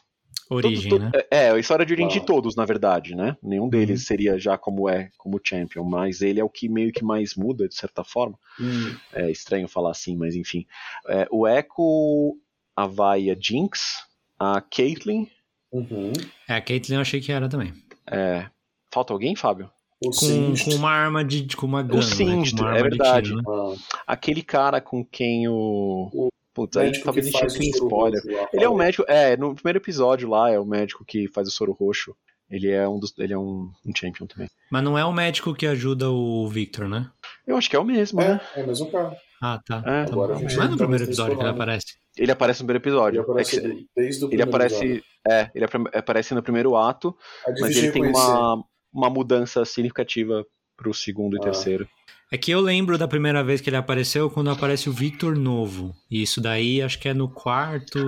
Origem, todo- né? todo- É, a história de origem Ah. de todos, na verdade, né? Nenhum deles seria já como é, como champion, mas ele é o que meio que mais muda, de certa forma. hum, É estranho falar assim, mas enfim. É, o Echo, a Vai, a Jinx, a Caitlyn. uhum. É, a Caitlyn eu achei que era também. É, Falta alguém, Fábio? O Com, Singed. com uma arma de. com uma gun. Singed, né? É verdade. tiro, né? Ah, Aquele cara com quem o. O Putz, aí talvez a gente tenha o spoiler. roxo Ele é o fala. médico. É, no primeiro episódio lá é o médico que faz o soro roxo. Ele é um dos. Ele é um, um champion também. Mas não é o médico que ajuda o Victor, né? Eu acho que é o mesmo, né? É, é o mesmo cara. Ah, tá. É. Tá Agora Não é no tá primeiro episódio que ele aparece. Ele aparece no primeiro episódio. Ele aparece É que- desde o ele primeiro aparece. episódio. É, ele apare- aparece no primeiro ato, É mas ele tem uma, uma mudança significativa pro segundo e Ah. terceiro. É que eu lembro da primeira vez que ele apareceu quando aparece o Victor novo. E isso daí acho que é no quarto.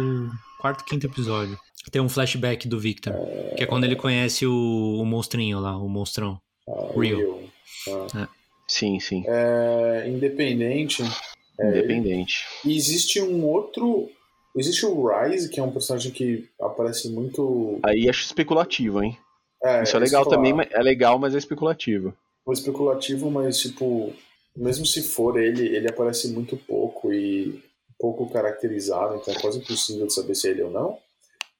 quarto, quinto episódio. Tem um flashback do Victor. Que é quando ele conhece o, o monstrinho lá, o monstrão. Ah, Real. Real. Ah. Sim, sim. É, independente. É, Independente. E existe um outro. Existe o Rise, que é um personagem que aparece muito. Aí acho especulativo, hein? É, Isso é legal também, falar. mas é legal, mas é especulativo. Um especulativo, mas tipo. Mesmo se for ele, ele aparece muito pouco e pouco caracterizado, então é quase impossível de saber se é ele ou não.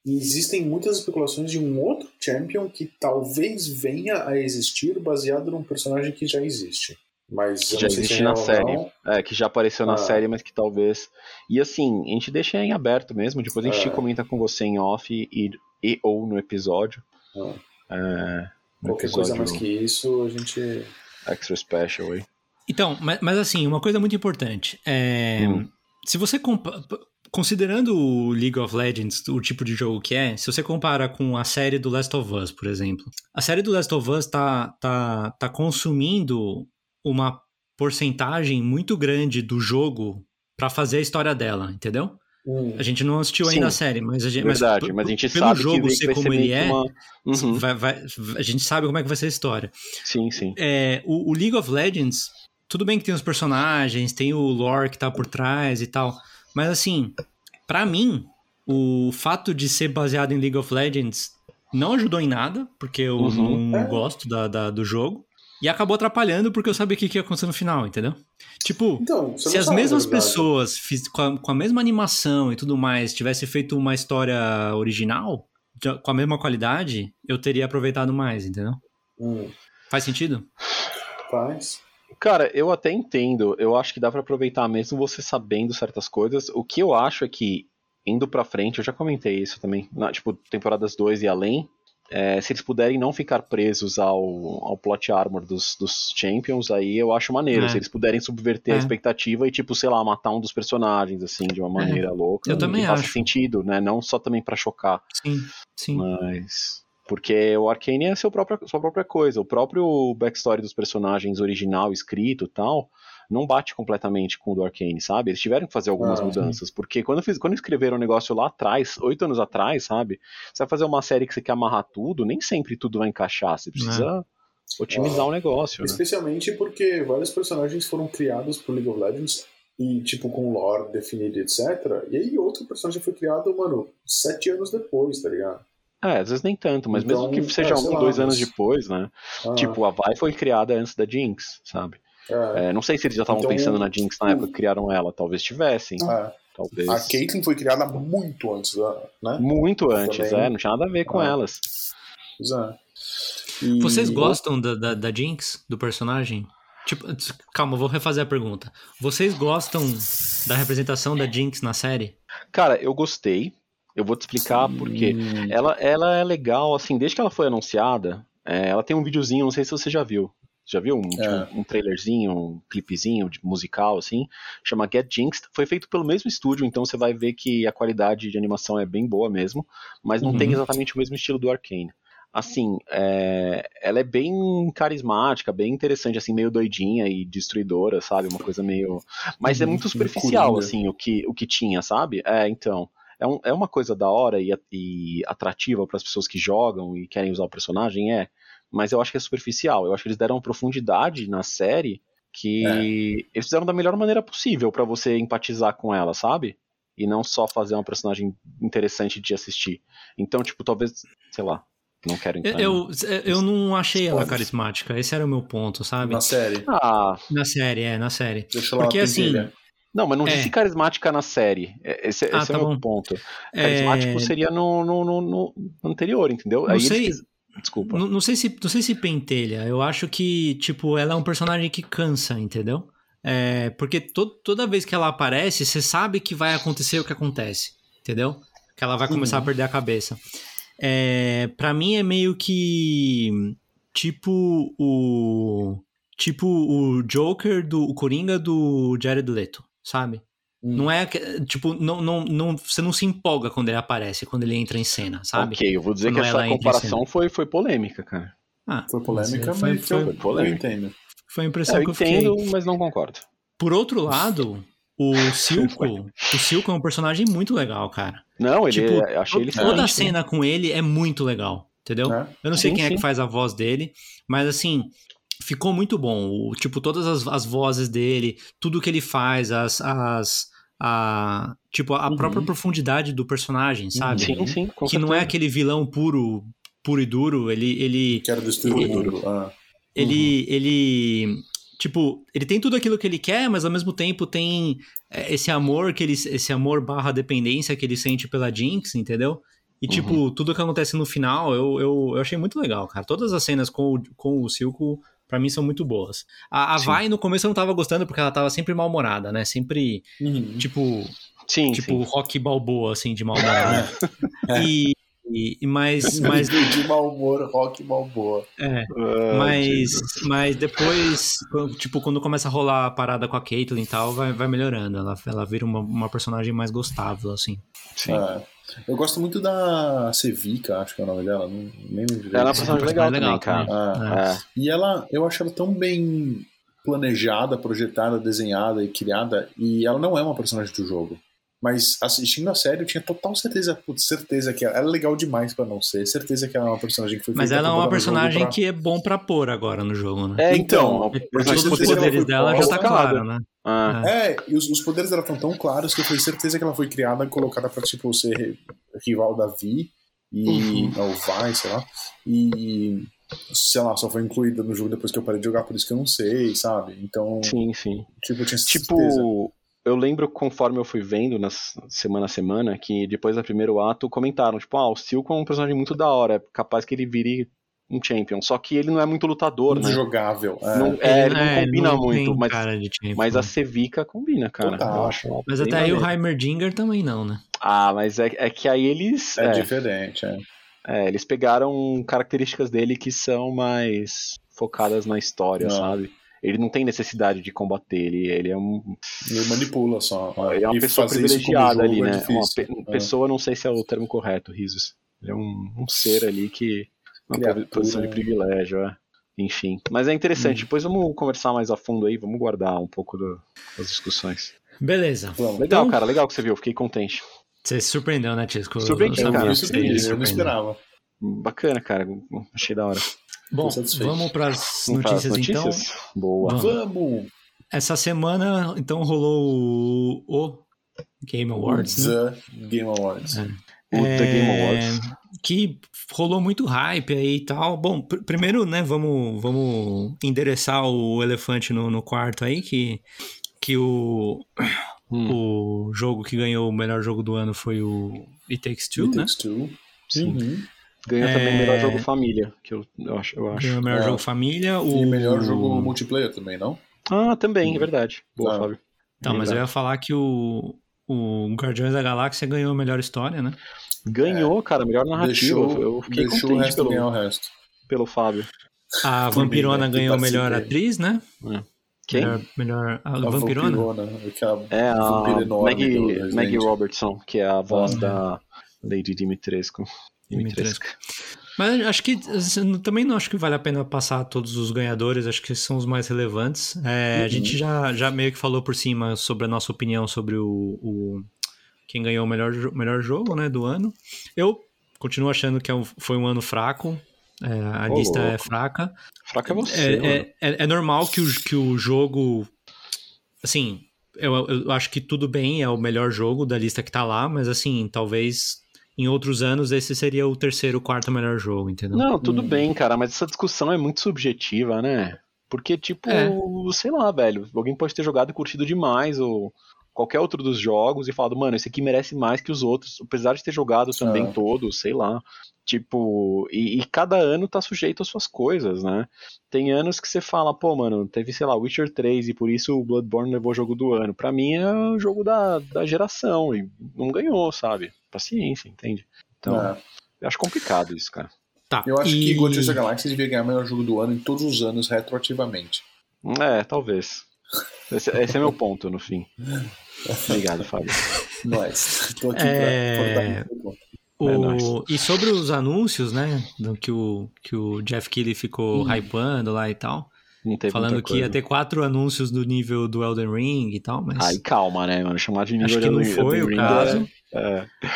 E existem muitas especulações de um outro champion que talvez venha a existir baseado num personagem que já existe. Mas eu Já se existe é na série. É, que já apareceu na Ah. série, mas que talvez. E assim, a gente deixa em aberto mesmo. Depois a gente É. comenta com você em off e, e ou no episódio. Ah. É, no Qualquer coisa episódio mais que isso, a gente. extra special aí. Então, mas, mas assim, uma coisa muito importante. É, Hum. Se você. compa- Considerando o League of Legends, o tipo de jogo que é, se você compara com a série do Last of Us, por exemplo. A série do Last of Us tá, tá, tá consumindo uma porcentagem muito grande do jogo pra fazer a história dela, entendeu? Hum, A gente não assistiu Sim. ainda a série, mas a gente. Verdade, por- mas a gente pelo sabe jogo que, ser como ser ele é, uma. Uhum, vai- vai- a gente sabe como é que vai ser a história. Sim, sim. É, o, o League of Legends, tudo bem que tem os personagens, tem o lore que tá por trás e tal, mas assim, pra mim, o fato de ser baseado em League of Legends não ajudou em nada, porque eu Uhum. não É. gosto da, da- do jogo, e acabou atrapalhando porque eu sabia o que, que ia acontecer no final, entendeu? Tipo, Então, se as mesmas pessoas, fiz- com a, com a mesma animação e tudo mais, tivessem feito uma história original, com a mesma qualidade, eu teria aproveitado mais, entendeu? Hum, Faz sentido? faz. Cara, eu até entendo. Eu acho que dá pra aproveitar mesmo você sabendo certas coisas. O que eu acho é que, indo pra frente, eu já comentei isso também, na, tipo, temporadas 2 e além, é, se eles puderem não ficar presos ao, ao plot armor dos, dos Champions, aí eu acho maneiro. É. Se eles puderem subverter É. a expectativa e, tipo, sei lá, matar um dos personagens, assim, de uma maneira louca. Eu também faça acho. sentido, né? Não só também pra chocar. Sim, sim. Mas. Porque o Arcane é seu próprio, sua própria coisa. O próprio backstory dos personagens original, escrito e tal, não bate completamente com o do Arcane, sabe? Eles tiveram que fazer algumas Ah, sim. mudanças. Porque quando, fiz, quando escreveram o negócio lá atrás, oito anos atrás, sabe? Você vai fazer uma série que você quer amarrar tudo, nem sempre tudo vai encaixar. Você precisa otimizar Ah. o negócio, né? Especialmente porque vários personagens foram criados por League of Legends e, tipo, com lore definido, etc. E aí outro personagem foi criado, mano, sete anos depois, tá ligado? É, às vezes nem tanto, mas Então, mesmo que seja é, um, lá, dois anos mas- depois, né? Ah, Tipo, a Vi foi criada antes da Jinx, sabe? É, É, não sei se eles já estavam Então, pensando na Jinx na época que criaram ela, talvez tivessem. é. Talvez. A Caitlyn foi criada muito antes, da- né? Muito antes, Também. é, não tinha nada a ver com Ah. elas. Pois é. E- Vocês gostam da, da, da Jinx, do personagem? Tipo, calma, vou refazer a pergunta. Vocês gostam da representação da Jinx na série? Cara, eu gostei. Eu vou te explicar Sim. porque ela, ela é legal, assim, desde que ela foi anunciada, é, ela tem um videozinho, não sei se você já viu. Já viu? Um, tipo, É. um trailerzinho, um clipezinho de musical, assim, chama Get Jinxed. Foi feito pelo mesmo estúdio, então você vai ver que a qualidade de animação é bem boa mesmo, mas não Uhum. tem exatamente o mesmo estilo do Arcane. Assim, é, ela é bem carismática, bem interessante, assim, meio doidinha e destruidora, sabe? Uma coisa meio. Mas é Uhum, muito superficial, assim, o que, o que tinha, sabe? É, então. É, um- é uma coisa da hora e, e atrativa para as pessoas que jogam e querem usar o personagem, é. Mas eu acho que é superficial. Eu acho que eles deram profundidade na série que É. eles fizeram da melhor maneira possível para você empatizar com ela, sabe? E não só fazer uma personagem interessante de assistir. Então, tipo, talvez, sei lá, não quero entrar. Eu, em- eu, eu não achei ela carismática. Esse era o meu ponto, sabe? Na série. Ah, Na série, é, na série. Deixa lá Porque assim, não, mas não É. disse carismática na série. É- Esse, Ah, esse é tá o meu bom. ponto. Carismático é, seria no, no, no- no anterior, entendeu? Não Aí eles sei. quis- Desculpa. Não, não sei se, não sei se pentelha. Eu acho que, tipo, ela é um personagem que cansa, entendeu? É, porque to, toda vez que ela aparece, você sabe que vai acontecer o que acontece, entendeu? Que ela vai começar Uhum. a perder a cabeça. É, para mim é meio que tipo o tipo o Joker do o Coringa do Jared Leto, sabe? Hum. Não é que- tipo não, não, não você não se empolga quando ele aparece, quando ele entra em cena, sabe? Ok, eu vou dizer Quando que essa comparação foi, foi polêmica, cara. Ah, Foi polêmica, foi, mas foi, eu, foi polêmica. eu entendo. foi a impressão É, eu que eu fiquei. entendo, mas não concordo. Por outro lado, o Silco, o Silco é um personagem muito legal, cara. Não, ele Tipo, é- achei ele Toda a né? cena com ele é muito legal, entendeu? né? Eu não sei Sim, quem é sim. que faz a voz dele, mas assim, ficou muito bom. O, tipo, todas as, as vozes dele, tudo que ele faz, as. as a, tipo, a Uhum. própria profundidade do personagem, sabe? Sim, sim, com que não é aquele vilão puro, puro e duro. Ele, ele, Quero destruir o Ele- mundo. Ah. ele, ele, tipo, ele tem tudo aquilo que ele quer, mas ao mesmo tempo tem é, esse amor que ele, esse amor barra dependência que ele sente pela Jinx, entendeu? E, tipo, tudo que acontece no final, eu, eu, eu achei muito legal, cara. Todas as cenas com, o- com o Silco, pra mim, são muito boas. A, a. Vai, no começo, eu não tava gostando, porque ela tava sempre mal-humorada, né? Sempre, Uhum. tipo, Sim, tipo sim. rock balboa, assim, de mal-humorada. É. E, e, mas, mas de mau humor, rock mal boa. é, Ah, mas, Jesus. mas depois, tipo, quando começa a rolar a parada com a Caitlyn e tal, vai, vai melhorando. Ela, ela vira uma, uma personagem mais gostável, assim. Sim. É. Eu gosto muito da Sevica, acho que é o nome dela. Não, nem. Ela é uma personagem legal, legal também, cara. Ah, É. E ela, eu acho ela tão bem planejada, projetada, desenhada e criada, e ela não é uma personagem do jogo. Mas assistindo a série, eu tinha total certeza, putz, certeza que ela, ela é legal demais pra não ser, certeza que ela é uma personagem que foi Mas ela é uma personagem pra- que é bom pra pôr agora no jogo, né? É, Então, então, certeza os poderes dela já tá claro, né? Ah, É, e os, os poderes dela estão tão claros que eu tenho certeza que ela foi criada e colocada pra, tipo, ser rival da Vi e. Uhum. Ou vai, sei lá. E. Sei lá, só foi incluída no jogo depois que eu parei de jogar, por isso que eu não sei, sabe? Então, sim, sim. tipo, eu tinha certeza. Tipo, eu lembro conforme eu fui vendo na s- semana a semana que depois do primeiro ato comentaram, tipo, ah, o Silco é um personagem muito da hora, é capaz que ele vire um champion. Só que ele não é muito lutador, muito né? jogável. É. Não, é, ele não é, combina não muito, tem mas, cara de champion. mas a Sevica combina, cara. Total. Eu acho Mas até aí o. Heimerdinger também não, né? Ah, mas é, é que aí eles. É, É, diferente, é. é, eles pegaram características dele que são mais focadas na história, Não. sabe? Ele não tem necessidade de combater, ele, ele é um. Ele manipula só. Ele é uma E pessoa privilegiada ali, é né? Uma difícil. pe- É. pessoa, não sei se é o termo correto, risos. Ele é um, um ser ali que. Uma Criatura, posição de né? privilégio, é. Enfim. Mas é interessante, Hum. depois vamos conversar mais a fundo aí, vamos guardar um pouco do- das discussões. Beleza. Vamos. Legal, Então- cara, legal que você viu, fiquei contente. Você se surpreendeu, né, Tisco? Surpreendi, Eu, cara. me Você surpreendi, eu não esperava. Bacana, cara, achei da hora. Bom, vamos para as Vamos para as notícias, então. notícias? Boa. Vamos. Vamos! Essa semana, então, rolou o, o Game Awards, né? The Game Awards. É. O The Game É, Awards. Que rolou muito hype aí e tal. Bom, pr- primeiro, né, vamos, vamos endereçar o elefante no, no quarto aí, que, que o, Hum, o jogo que ganhou o melhor jogo do ano foi o It Takes Two, It né? Takes Two. sim. Uhum. Ganhou também É. o melhor jogo família, que eu, eu acho. Eu acho. Ganhou o melhor É. jogo família. O E melhor jogo multiplayer também, não? Ah, também, é verdade. Boa, Ah. Fábio. Tá, mas eu ia falar que o, o Guardiões da Galáxia ganhou a melhor história, né? Ganhou, cara, melhor narrativa. Deixou, eu fiquei deixou o contente resto ganhar pelo, o resto. pelo Fábio. A mim, Vampirona né, que ganhou a melhor atriz, né? Quem? Melhor, melhor a, A Vampirona? vampirona, aquela É a do Maggie. Maggie Robertson, que é a voz Ah. da Lady Dimitrescu. Dimitrescu. Mas acho que assim, também não acho que vale a pena passar todos os ganhadores, acho que são os mais relevantes. É, A gente já, já meio que falou por cima sobre a nossa opinião sobre o, o- quem ganhou o melhor, melhor jogo né, do ano. Eu continuo achando que é um- foi um ano fraco. é, a Ô, lista é louco. fraca. Fraca é você, É, é, é- é normal que o, que o jogo. Assim, eu, eu acho que tudo bem, é o melhor jogo da lista que tá lá, mas assim, talvez em outros anos esse seria o terceiro, quarto melhor jogo, entendeu? Não, tudo Hum. bem, cara, mas essa discussão é muito subjetiva, né? Porque, tipo, É. sei lá, velho, alguém pode ter jogado e curtido demais, ou qualquer outro dos jogos, e falado, mano, esse aqui merece mais que os outros, apesar de ter jogado também todos, sei lá. Tipo, e, e cada ano tá sujeito às suas coisas, né? Tem anos que você fala, pô, mano, teve, sei lá, Witcher 3 e por isso o Bloodborne levou o jogo do ano. Pra mim é o jogo da, da geração e não ganhou, sabe? Paciência, entende? Então, É. eu acho complicado isso, cara. Tá. Eu acho e... que Guardiões da Galáxia devia ganhar o melhor jogo do ano em todos os anos, retroativamente. É, talvez. Esse, esse é meu ponto, no fim. Obrigado, Fábio. Mas, tô aqui É. ponto. O- É. E sobre os anúncios, né? do Que o, que o Jeff Keighley ficou hypando lá e tal. Falando que ia ter quatro anúncios do nível do Elden Ring e tal, mas. Aí calma, né, mano? Chamar de nível Acho que não de foi o Elden Ring caso. É,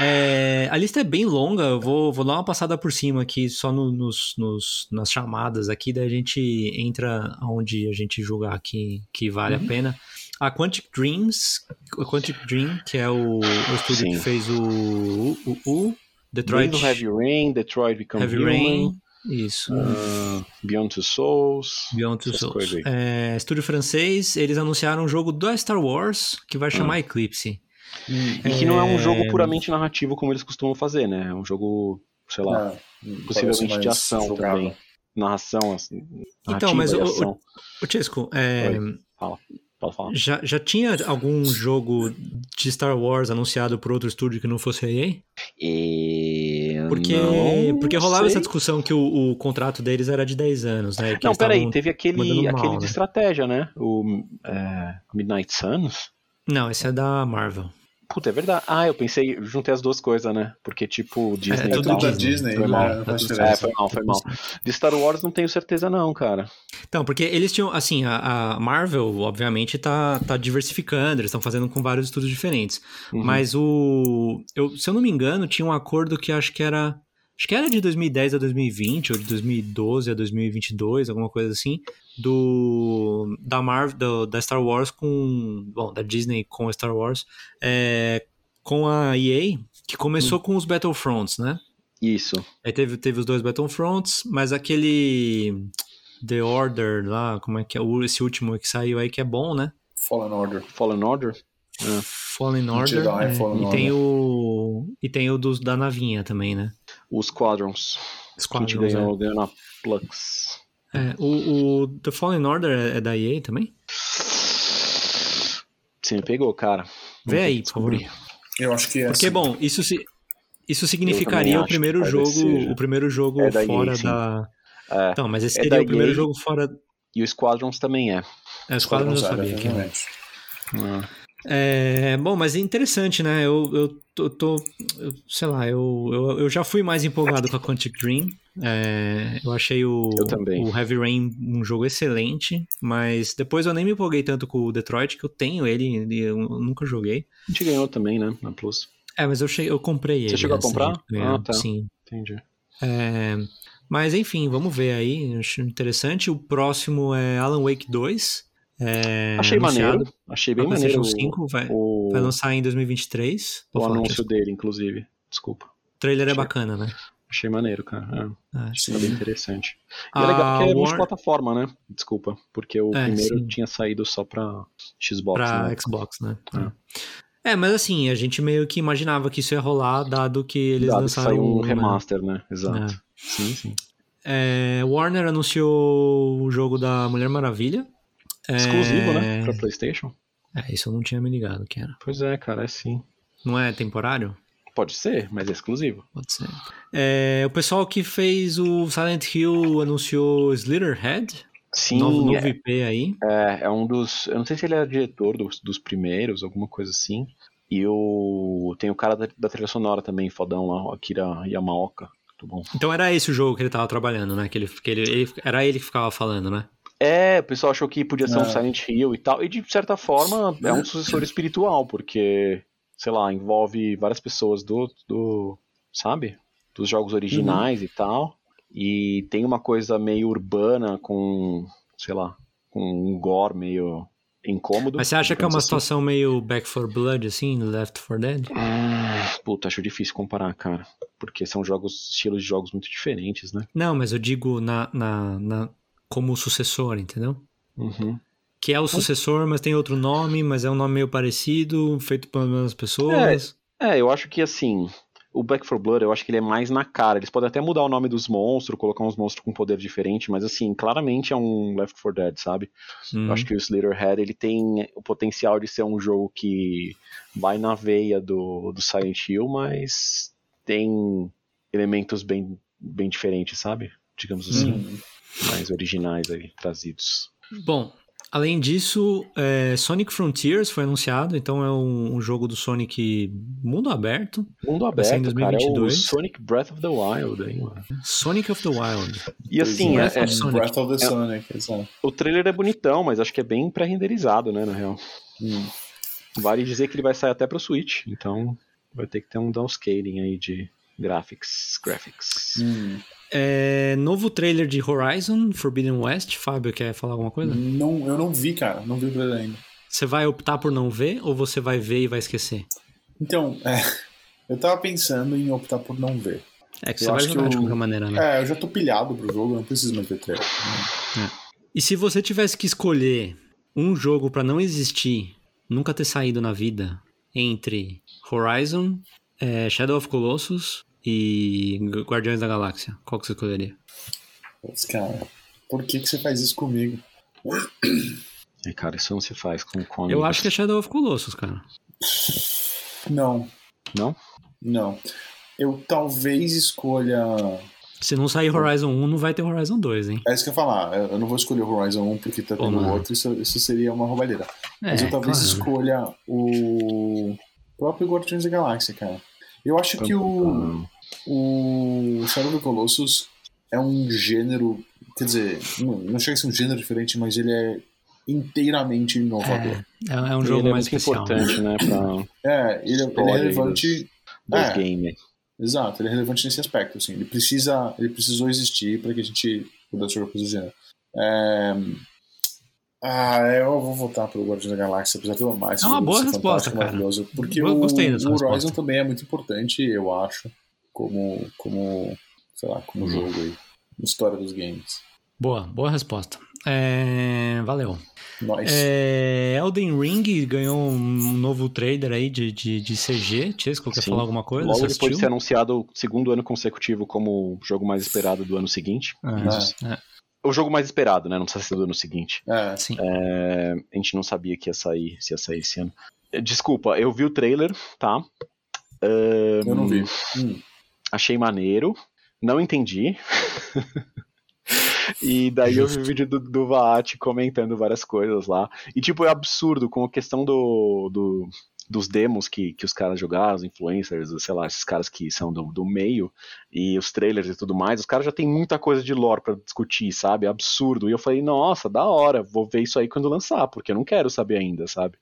É, a lista é bem longa, eu vou, vou dar uma passada por cima aqui, só no- nos, nos- nas chamadas aqui, daí a gente entra onde a gente julgar que, que vale Uhum. a pena. A Quantic Dreams, a Quantic Dream, que é o, o estúdio Sim. que fez o, o, o Detroit Heavy Rain, Detroit Become Heavy Human, Rain, isso, ah, Beyond Two Souls. Beyond Two Souls. É, estúdio francês, eles anunciaram um jogo do Star Wars que vai Hum. chamar Eclipse. E que não é um jogo É. puramente narrativo como eles costumam fazer, né? É um jogo, sei lá, parece possivelmente de ação jogável. também. Narração, assim, Então, mas e o- o-. Ô, Chesco, é, Pode falar. Já, já tinha algum jogo de Star Wars anunciado por outro estúdio que não fosse a EA? E... Porque, não porque rolava sei. essa discussão que o, o contrato deles era de 10 anos, né? que Não, peraí, teve aquele, mal, aquele de né? estratégia, né? O é, Midnight Suns. Não, esse é da Marvel. Puta, é verdade. Ah, eu pensei, juntei as duas coisas, né? Porque, tipo, Disney É e tudo tal. da Disney. Disney, Foi né? mal. É, foi mal, foi mal. De Star Wars não tenho certeza não, cara. Então, porque eles tinham, assim, a, a Marvel, obviamente, tá, tá diversificando, eles estão fazendo com vários estúdios diferentes. Uhum. Mas o. Eu, se eu não me engano, tinha um acordo que acho que era. Acho que era de 2010 a 2020, ou de 2012 a 2022, alguma coisa assim. Do. Da Marvel, do- da Star Wars com. Bom, da Disney com a Star Wars. é, com a EA, que começou com os Battlefronts, né? Isso. Aí teve, teve os dois Battlefronts, mas aquele. The Order lá, como é que é? Esse último que saiu aí que é bom, né? Fallen Order. Fallen Order. Fallen Order. Jedi é, Fallen e tem o. E tem o dos, da navinha também, né? Os Squadrons. Que a Squadrons, gente ganhou, ganhou na Plux. é. É, o, o The Fallen Order é, é da EA também? Você me pegou, cara. Vê aí, por favor. Eu acho que é Porque, assim. bom, isso se. Isso Eu significaria o primeiro jogo, seja. o primeiro jogo É da EA, fora da. É. Então, mas esse É seria o primeiro EA. jogo fora. E o Squadrons também é. É, os quadros eu Squadron sabia Zero, que. Ah. É, bom, mas é interessante, né? Eu, eu tô, tô- eu- sei lá, eu, eu, eu já fui mais empolgado com a Quantic Dream. É, eu achei o, Eu o Heavy Rain um jogo excelente, mas depois eu nem me empolguei tanto com o Detroit, que eu tenho ele, e eu nunca joguei. A gente ganhou também, né? Na Plus. É, mas eu, cheguei, eu comprei ele. chegou a da comprar? ganhar, Ah, tá. Sim. Entendi. É, mas enfim, vamos ver aí. Acho interessante. O próximo é Alan Wake 2. É, Achei anunciado maneiro. Achei bem maneiro PlayStation o, 5, vai, o, vai lançar em 2023. o anúncio Tiesco. dele, inclusive. Desculpa. O trailer é Achei. bacana, né? Achei maneiro, cara. É, É. Sim. tá bem interessante. E A é legal que é War- multiplataforma, né? Desculpa. Porque o É, primeiro sim. tinha saído só pra Xbox, pra né? Xbox, né? É. É, mas assim, a gente meio que imaginava que isso ia rolar, dado que eles Dado que lançaram saiu um né? remaster, né? Exato. É. Sim, sim. É, Warner anunciou o jogo da Mulher Maravilha. É, Exclusivo, né? Pra PlayStation. É, isso eu não tinha me ligado que era. Pois é, cara, é sim. Não é temporário? Pode ser, mas é exclusivo. Pode ser. É, o pessoal que fez o Silent Hill anunciou Slitherhead. Sim, novo, novo é, IP aí. é, é um dos. Eu não sei se ele é diretor dos, dos primeiros, alguma coisa assim. E o. Tem o cara da, da trilha sonora também, fodão lá, o Akira Yamaoka. Muito bom. Então era esse o jogo que ele tava trabalhando, né? Que ele, que ele, ele- era ele que ficava falando, né? É, o pessoal achou que podia ser um É. Silent Hill e tal. E de certa forma é um sucessor espiritual, porque, sei lá, envolve várias pessoas do. do sabe? Dos jogos originais e tal. E tem uma coisa meio urbana com, sei lá, com um gore meio incômodo. Mas você acha que é uma assim. situação meio Back for Blood, assim, Left 4 Dead? Hum, puta, acho difícil comparar, cara. Porque são jogos, estilos de jogos muito diferentes, né? Não, mas eu digo na, na, na- como sucessor, entendeu? Uhum. Que é o sucessor, mas tem outro nome, mas é um nome meio parecido, feito pelas mesmas pessoas. É, eu acho que assim, o Back 4 Blood, eu acho que ele é mais na cara. Eles podem até mudar o nome dos monstros, colocar uns monstros com poder diferente, mas assim, claramente é um Left 4 Dead, sabe? Hum. Eu acho que o Slitherhead, ele tem o potencial de ser um jogo que vai na veia do, do Silent Hill, mas tem elementos bem, bem diferentes, sabe? Digamos assim, Hum. Mais originais aí, trazidos. Bom, além disso, é, Sonic Frontiers foi anunciado, então é um, um jogo do Sonic mundo aberto. Mundo Vai ser em aberto, cara, é o 2022. Sonic Breath of the Wild aí, mano. Sonic of the Wild. E assim, é- é- é- Sonic. Breath of the Sonic, exato. o trailer é bonitão, mas acho que é bem pré-renderizado, né, na real. Hum. Vale dizer que ele vai sair até pro Switch, então vai ter que ter um downscaling aí de graphics. graphics. Hum. É, novo trailer de Horizon Forbidden West. Fábio, quer falar alguma coisa? Não, eu não vi, cara. Não vi o trailer ainda. Você vai optar por não ver ou você vai ver e vai esquecer? Então, é, eu tava pensando em optar por não ver. É que Eu você vai jogar de eu- qualquer maneira, né? É, eu já tô pilhado pro jogo, eu não preciso mais ver trailer. E se você tivesse que escolher um jogo pra não existir, nunca ter saído na vida, entre Horizon, é, Shadow of Colossus e Gu- Guardiões da Galáxia, qual que você escolheria? Putz, cara, por que, que você faz isso comigo? É, cara, isso não se faz com, com Eu acho que é Shadow of Colossus, cara. Não, Não? não. Eu talvez escolha. Se não sair Horizon 1, não vai ter Horizon 2, hein? É isso que eu ia falar. Eu não vou escolher o Horizon 1 porque tá tendo mano. outro, isso, isso seria uma roubalheira. É, Mas eu talvez claro. escolha o próprio Guardiões da Galáxia, cara. Eu acho que o, o Shadow of the Colossus é um gênero. Quer dizer, não, não chega a ser um gênero diferente, mas ele é inteiramente inovador. É, é um Ele jogo é mais muito especial. importante, né, pra É, ele, é- ele é relevante. dos É. games. Exato, ele é relevante nesse aspecto. Assim, ele, precisa, ele precisou existir para que a gente pudesse jogar coisa do gênero. É... Ah, eu vou votar pelo Guardiões da Galáxia, apesar de eu amar esse É uma boa ser resposta, cara. maravilhoso. Porque Eu o, gostei dessa o Horizon resposta. também é muito importante, eu acho, como, como sei lá, como jogo aí, na história dos games. Boa, boa resposta. É, valeu. Nós. É, Elden Ring ganhou um novo trailer aí de, de, de CG. Chesco, quer Sim. falar alguma coisa? Logo depois de ser anunciado o segundo ano consecutivo como o jogo mais esperado do ano seguinte. Ah, é, O jogo mais esperado, né? Não precisa ser do ano seguinte. É, sim. É, a gente não sabia que ia sair, se ia sair esse ano. Desculpa, eu vi o trailer, tá? Ahn, eu não vi. Hum. Achei maneiro. Não entendi. e daí eu vi o vídeo do, do Vaat comentando várias coisas lá. E tipo, é absurdo com a questão do, do- dos demos que, que os caras jogaram, os influencers, sei lá, esses caras que são do, do meio, e os trailers e tudo mais, os caras já tem muita coisa de lore pra discutir, sabe? É absurdo. E eu falei, nossa, da hora, vou ver isso aí quando lançar, porque eu não quero saber ainda, sabe?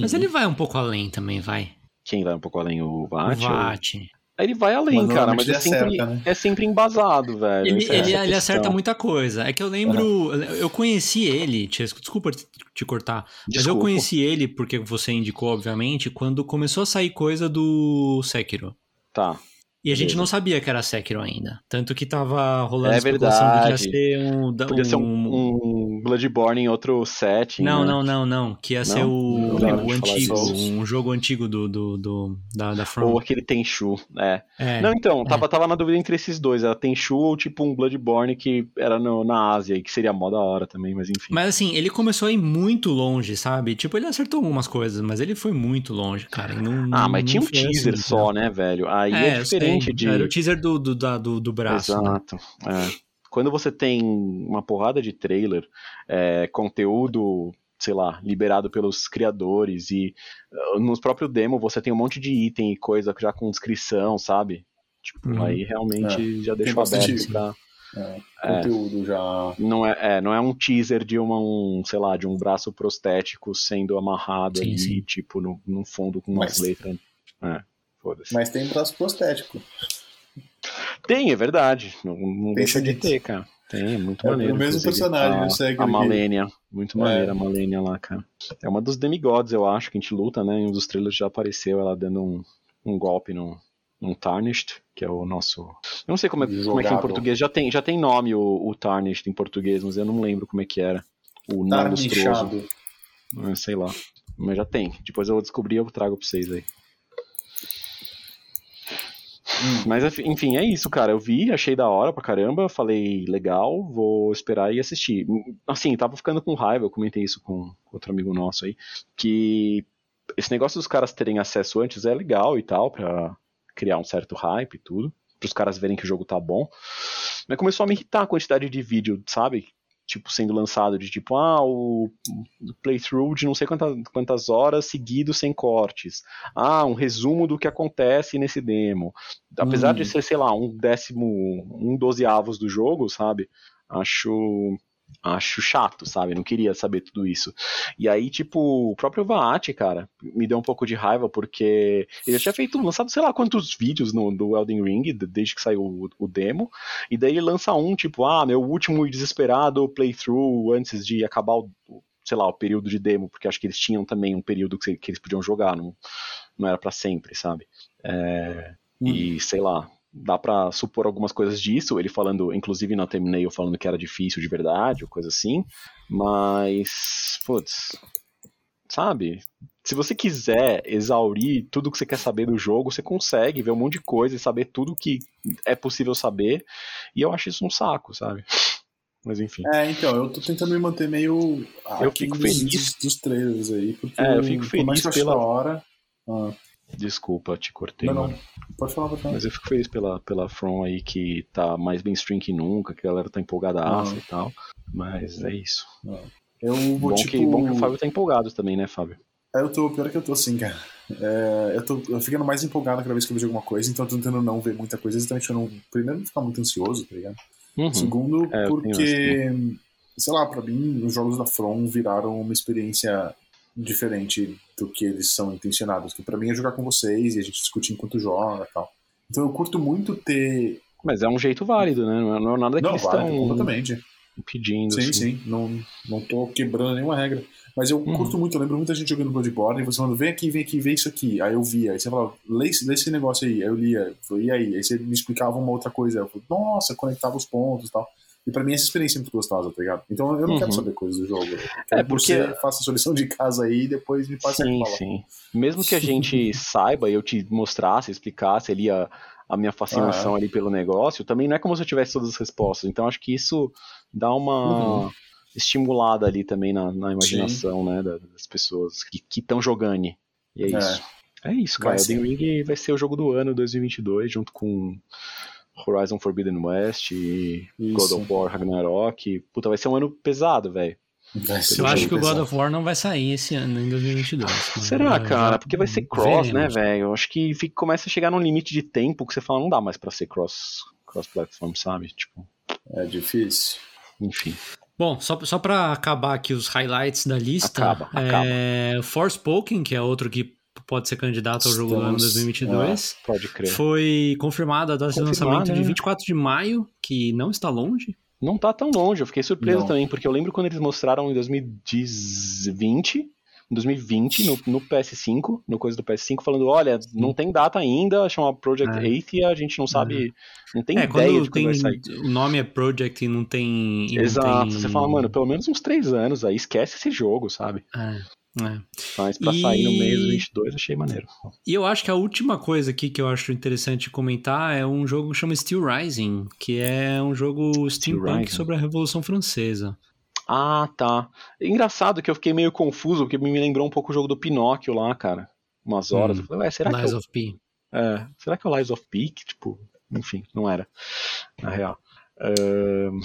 Mas ele vai um pouco além também, vai. Quem vai um pouco além, o O Vaat? ou- Vat. Aí Ele vai além, Mas cara, mas é ele sempre, acerta, né? é sempre embasado, velho. Ele, é ele, a ele acerta muita coisa. É que eu lembro. Eu conheci ele, Chesco, desculpa te- cortar. Mas eu Desculpa. conheci ele, porque você indicou, obviamente, quando começou a sair coisa do Sekiro. Tá. E a gente Beleza. não sabia que era Sekiro ainda. Tanto que tava rolando É especulação de que ia verdade. ser um. da- Podia ser um, um- um Bloodborne em outro setting. Não, né? não, não, não. Que ia Não? ser o, Não o de falar antigo, um jogo antigo do, do, do- da, da From. Ou aquele Tenchu, é. É. Não, então, tava, tava na dúvida entre esses dois. Era Tenchu ou tipo um Bloodborne que era no- na Ásia e que seria mó da hora também, mas enfim. Mas assim, ele começou a ir muito longe, sabe? Tipo, ele acertou algumas coisas, mas ele foi muito longe, cara. não- ah, não- mas tinha um não foi teaser assim, só, né, velho? Aí é, sei. diferente de. Era o teaser do, do, da- do, do braço. né? Exato. é. Quando você tem uma porrada de trailer, é, conteúdo, sei lá, liberado pelos criadores e uh, no próprio demo você tem um monte de item e coisa já com descrição, sabe? Tipo, Uhum. aí realmente já deixa aberto pra. É, É. conteúdo já. Não é, é, não é um teaser de uma, um, sei lá, de um braço prostético sendo amarrado Sim, ali, sim. tipo, no, no fundo com umas Mas- letras. É, foda-se. Mas tem braço prostético. Tem, é verdade. Não, não deixa de ter, cara. Tem, é muito É maneiro. o mesmo personagem, a, não segue A. Malenia. Muito maneira É. a Malenia lá, cara. É uma dos demigods, eu acho, que a gente luta, né? Em um dos trailers já apareceu ela dando um, um golpe no, num Tarnished, que é o nosso. Eu não sei como é, como é que é em português. Já tem, já tem nome o, o Tarnished em português, mas eu não lembro como é que era. O Tá não lustroso. É, sei lá. Mas já tem. Depois eu vou descobrir e eu trago pra vocês aí. Hum. Mas enfim, é isso, cara. Eu vi, achei da hora pra caramba, falei legal, vou esperar e assistir. Assim, tava ficando com raiva, eu comentei isso com outro amigo nosso aí, que esse negócio dos caras terem acesso antes é legal e tal, pra criar um certo hype e tudo, pros caras verem que o jogo tá bom. Mas começou a me irritar a quantidade de vídeo, sabe? Tipo, sendo lançado de tipo, ah, o playthrough de não sei quantas, quantas horas seguido sem cortes. Ah, um resumo do que acontece nesse demo. Apesar Hum. de ser, sei lá, um décimo, um dozeavos do jogo, sabe? Acho. Acho chato, sabe? Não queria saber tudo isso. E aí, tipo, o próprio Vaat, cara, me deu um pouco de raiva, porque ele já tinha feito, lançado sei lá quantos vídeos no, do Elden Ring, de- desde que saiu o, o demo, e daí ele lança um, tipo, ah, meu último e desesperado playthrough antes de acabar o, sei lá, o período de demo, porque acho que eles tinham também um período que, que eles podiam jogar, não, não era pra sempre, sabe? É, E, sei lá, dá pra supor algumas coisas disso, ele falando, inclusive na thumbnail falando que era difícil de verdade, ou coisa assim, mas, putz, sabe? Se você quiser exaurir tudo que você quer saber do jogo, você consegue ver um monte de coisa e saber tudo que é possível saber, e eu acho isso um saco, sabe? Mas enfim. É, então, eu tô tentando me manter meio. Eu fico feliz. Dos, dos trailers aí, porque. É, eu fico feliz pela- hora. Ah, Desculpa, te cortei, não, não. Pode falar, pode falar. Mas eu fico feliz pela, pela From aí que tá mais mainstream que nunca, que a galera tá empolgadaça Uhum. e tal. Mas é isso. Eu vou, Bom, tipo. que, bom que o Fábio tá empolgado também, né, Fábio? É, eu tô, pior que eu tô assim, cara. É, eu tô eu ficando mais empolgado cada vez que eu vejo alguma coisa, então eu tô tentando não ver muita coisa, exatamente pra não. Primeiro, não ficar muito ansioso, tá ligado? Uhum. Segundo, É, eu porque, sei lá, pra mim, os jogos da From viraram uma experiência diferente do que eles são intencionados. Que pra mim é jogar com vocês e a gente discutir enquanto joga tal. Então eu curto muito ter. Mas é um jeito válido, né? Não é, não é nada que Não, vale, estão completamente. pedindo. Sim, assim. sim. Não, não tô quebrando nenhuma regra. Mas eu Uhum. curto muito, eu lembro muita gente jogando Bloodborne e você falando, vem aqui, vem aqui, vê isso aqui. Aí eu via, aí você falava, lê, esse- lê esse negócio aí. Aí eu lia, eu falei, e aí? Aí você me explicava uma outra coisa. Eu falei, nossa, conectava os pontos e tal. E pra mim essa experiência é muito gostosa, tá ligado? Então eu não Uhum. quero saber coisas do jogo. É, que porque- você faça a sua lição de casa aí e depois me passe a Sim, fala. sim. Mesmo que a gente saiba e eu te mostrasse, explicasse ali a, a minha fascinação Ah, ali pelo negócio, também não é como se eu tivesse todas as respostas. Então acho que isso dá uma Uhum. estimulada ali também na, na imaginação, né, da- das pessoas que estão jogando. E é É. isso. É isso, cara. Vai Elden. Ring vai ser o jogo do ano 2022, junto com Horizon Forbidden West e God Isso. of War Ragnarok. Puta, vai ser um ano pesado, velho. Vai Eu acho que o God of War não vai sair esse ano, em 2022. mas Será, já- cara? Porque vai ser cross, né, velho? Eu acho que fica- começa a chegar num limite de tempo que você fala, não dá mais pra ser cross, cross platform, sabe? Tipo, É difícil. enfim. Bom, só, só pra acabar aqui os highlights da lista, Acaba, acaba. é, Forspoken, que é outro que pode ser candidato ao jogo do ano Estamos- 2022, Pode crer. foi confirmada a data de lançamento de né? 24 de maio, que não está longe. Não tá tão longe, eu fiquei surpreso Não. também, porque eu lembro quando eles mostraram em 2020, em 2020, no, no PS5, no coisa do PS5, falando, olha, não tem data ainda, chama Project É. 8 e a gente não sabe, não tem é, ideia quando de tem, o nome é Project e não tem... e não Exato, tem- você fala, mano, pelo menos uns três anos aí, esquece esse jogo, sabe? É, é. Mas pra E- sair no mês 22, achei maneiro. E eu acho que a última coisa aqui que eu acho interessante comentar é um jogo que chama Steel Rising, que é um jogo steampunk sobre a Revolução Francesa. Ah, tá. Engraçado que eu fiquei meio confuso, porque me lembrou um pouco o jogo do Pinóquio lá, cara. Umas horas. Hum. Eu falei, ué, será que Lies é o of P. É, será que é o Lies of P? Que, Tipo, enfim, não era, na real. Ahn,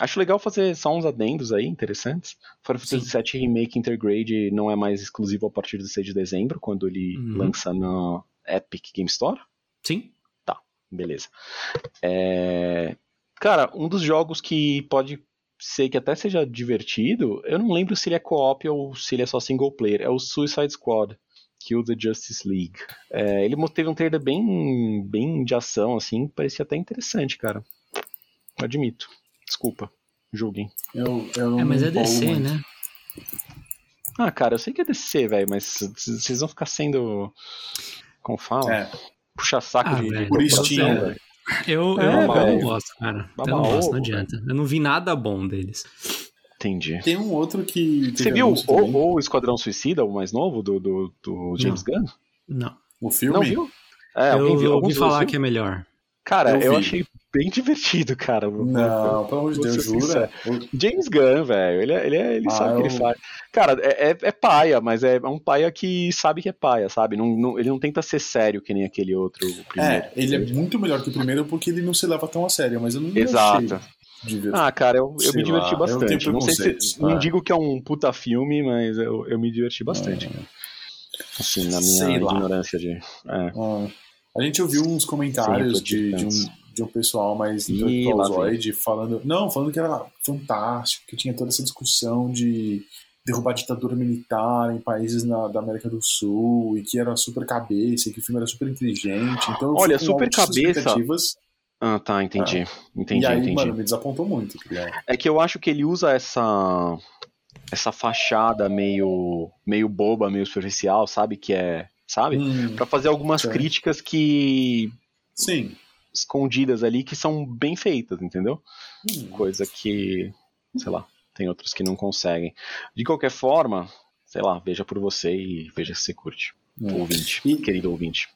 acho legal fazer só uns adendos aí, interessantes. Final Fantasy VII Remake Intergrade não é mais exclusivo a partir de 6 de dezembro, quando ele Uhum. lança na Epic Game Store. Sim. Beleza. É, Cara, um dos jogos que pode ser que até seja divertido, eu não lembro se ele é co-op ou se ele é só single player, é o Suicide Squad. Kill the Justice League. É, ele teve um trailer bem, bem de ação, assim, parecia até interessante, cara. Admito. Desculpa. Julguem. Eu, eu não É, mas é DC, muito. né? Ah, cara, eu sei que é DC, velho, mas vocês vão ficar sendo. Como fala? É, Puxa saco Ah, de, velho, puristinha. velho. Eu, É, eu, eu não gosto, cara. Eu não gosto, não adianta. Eu não vi nada bom deles. Entendi. tem um outro que. Você viu também. o, o Esquadrão Suicida, o mais novo, do, do, do James Gunn? Não. O filme? Não viu? É, eu alguém viu? ouvi Alguns falar viu? que é melhor. Cara, Eu eu, achei bem divertido, cara. Não, pelo amor de Deus, jura? James Gunn, velho, ele, é- ele, é- ele Ah, sabe o que ele eu- faz. Cara, é, é, é paia, mas é um paia que sabe que é paia, sabe? Não, não- ele não tenta ser sério que nem aquele outro primeiro. É, ele é muito melhor que o primeiro porque ele não se leva tão a sério, mas eu não Exato. achei divertido. Ah, cara, eu, eu me diverti lá, eu bastante. Não sei se. Não é. digo que é um puta filme, mas eu, eu me diverti bastante. Assim, na minha Sei lá. ignorância de. É. Ah, a gente ouviu uns comentários Sim, de, de, um, de um pessoal mais Ih, intelectualoide falando. Não, falando que era fantástico, que tinha toda essa discussão de derrubar a ditadura militar em países na- da América do Sul e que era super cabeça e que o filme era super inteligente. Então Olha, super cabeça- Ah, tá, entendi. Entendi, e aí, entendi. mano, me desapontou muito. tá? É que eu acho que ele usa essa essa fachada meio meio boba, meio superficial, sabe? Que é, sabe? Hum, Pra fazer algumas certo. críticas que sim. Escondidas ali que são bem feitas, entendeu? Hum, Coisa que, sei lá, tem outros que não conseguem. De qualquer forma, sei lá, veja por você e veja se você curte. É. Ouvinte, E- querido ouvinte.